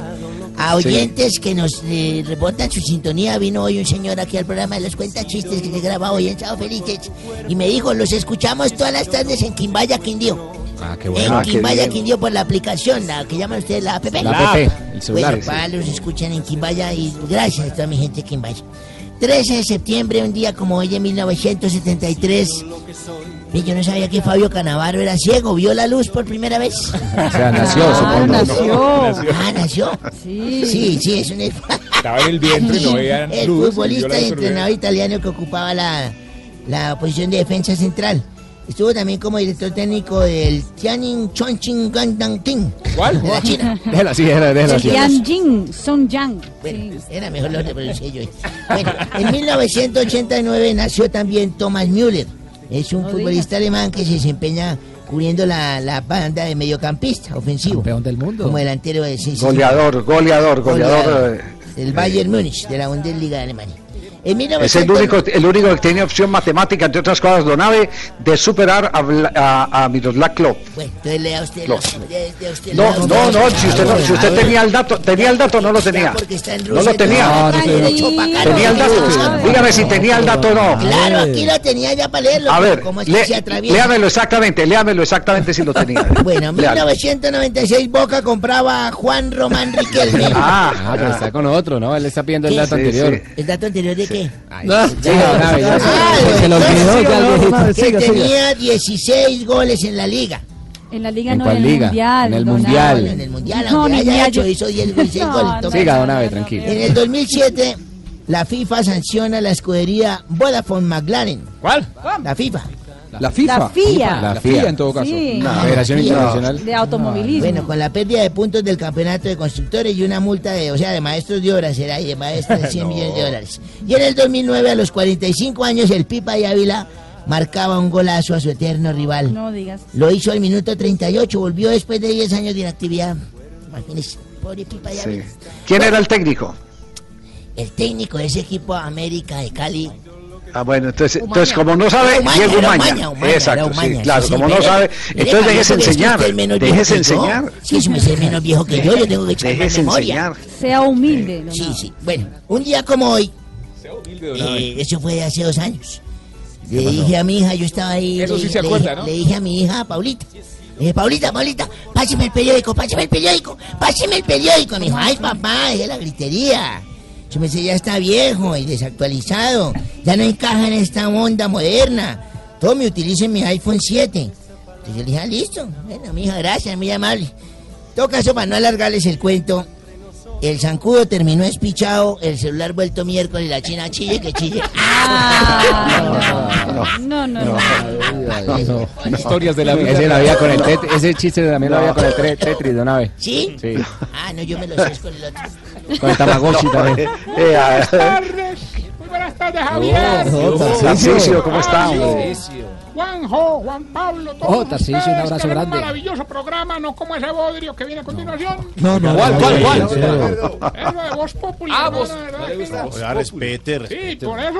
A Sí. oyentes que nos eh, reportan su sintonía, vino hoy un señor aquí al programa de los cuenta chistes que se graba hoy en Chao Felices y me dijo, los escuchamos todas las tardes en Quimbaya, Quindío. Ah, qué En bueno. Quimbaya, Quindío por la aplicación, la que llaman ustedes la app. La app, el celular. Bueno, para los escuchan en Quimbaya y gracias a toda mi gente de Quimbaya. 13 de septiembre, un día como hoy en 1973. Yo no sabía que Fabio Canavaro era ciego, vio la luz por primera vez. O sea, nació, Ah, supongo. nació. Ah, nació. Sí. Sí, sí, es un Estaba en el vientre, no veían el luz, futbolista y entrenador italiano que ocupaba la, la posición de defensa central. Estuvo también como director técnico del Tianjin Chongqing Gangdang Ting. ¿Cuál? De la China. Déjala así, déjala, déjala así. Tianjin, Song Yang. Bueno, era mejor lo pronuncié yo. Bueno, en 1989 nació también Thomas Müller. Es un No futbolista alemán que se desempeña cubriendo la, la banda de mediocampista ofensivo. Campeón del mundo. Como delantero de sí, sí, Goleador, goleador, goleador. eh, del Bayern Múnich, de la Bundesliga de Alemania. En Es el 1900 único, el único que tiene opción matemática, entre otras cosas, Don Ave, de superar a, a, a Miroslav Klop. Bueno, entonces lea usted. No. usted No, no, no, si usted, no, si usted tenía el dato, tenía el dato, no lo tenía. No lo tenía. no, no tenía. Tenía el dato. Dígame si tenía el dato o no. Claro, aquí lo tenía ya para leerlo. A ver, ¿cómo es que lé- se atraviesa? léamelo exactamente, léamelo exactamente si lo tenía. Bueno, en Léalo. 1996 Boca compraba a Juan Román Riquelme. Ah, pero está con otro, ¿no? Él está pidiendo el dato anterior. ¿El dato anterior de qué? No, ya. Ah, Se lo olvidó que tenía 16 goles en la liga. En la liga ¿En no, en el liga? mundial. En el mundial. Abe. En el mundial, No, aunque haya hecho, yo- hizo 10 16 No, goles. no. Siga, don Abe, tranquilo. En el 2007, la FIFA sanciona la escudería Vodafone McLaren. ¿Cuál? La FIFA. La FIFA. La FIA. La FIA en todo caso. Sí. La Federación No. Internacional. De automovilismo. Bueno, con la pérdida de puntos del campeonato de constructores y una multa de, o sea, de maestros de obras, era y de maestros de 100 millones de dólares. Y en el 2009, a los 45 años, el Pipa y Ávila marcaba un golazo a su eterno rival. No digas. Lo hizo al minuto 38, volvió después de 10 años de inactividad. Imagínese, pobre Pipa y Sí. Ávila. ¿Quién era el técnico? El técnico de ese equipo América de Cali. Ah, bueno, entonces, Umaña. entonces como no sabe, Umaña, Diego Umaña. Umaña, Umaña, Exacto, sí, sí, claro, sí, como no sabe, entonces déjese enseñar, déjese que yo. enseñar. Sí, es usted es menos viejo que yo, yo tengo que echar más memoria. enseñar. Sea humilde. don Sí, sí. Bueno, un día como hoy, humilde, don Abe. eh, eso fue hace dos años. Le dije a mi hija, yo estaba ahí. Eso le, sí se le acuerda, dije- ¿no? le dije a mi hija, Paulita. Le dije, Paulita, Paulita, páseme el periódico, páseme el periódico, páseme el periódico. Me dijo, ay papá, deje la gritería. Yo me decía, ya está viejo y desactualizado. Ya no encaja en esta onda moderna. Todo me utilizo en mi iPhone 7. Entonces yo le dije, ah, listo. Bueno, mi hija, gracias, muy amable. En todo caso, para no alargarles el cuento, el zancudo terminó espichado, el celular vuelto miércoles y la china chille que chille. Ah, no, no, no. Historias de la vida. Ese, la había con el tet- ese chiste también lo había con el tre- Tetris, don Abe. ¿Sí? Sí. Ah, no, yo me lo sé con el otro. Con el Tamagotchi también. Eh, ah, Buenas tardes, muy buenas tardes, Javier. Tarcisio, ¿cómo está? Juanjo, Juan Pablo, todos Oh, Tarcisio, un abrazo grande. Un maravilloso programa, no como ese bodrio que viene a continuación. No, no. ¿Cuál, cuál, cuál? Es lo de Voz Popular. Ah, vos. Respete, respete. Sí, por eso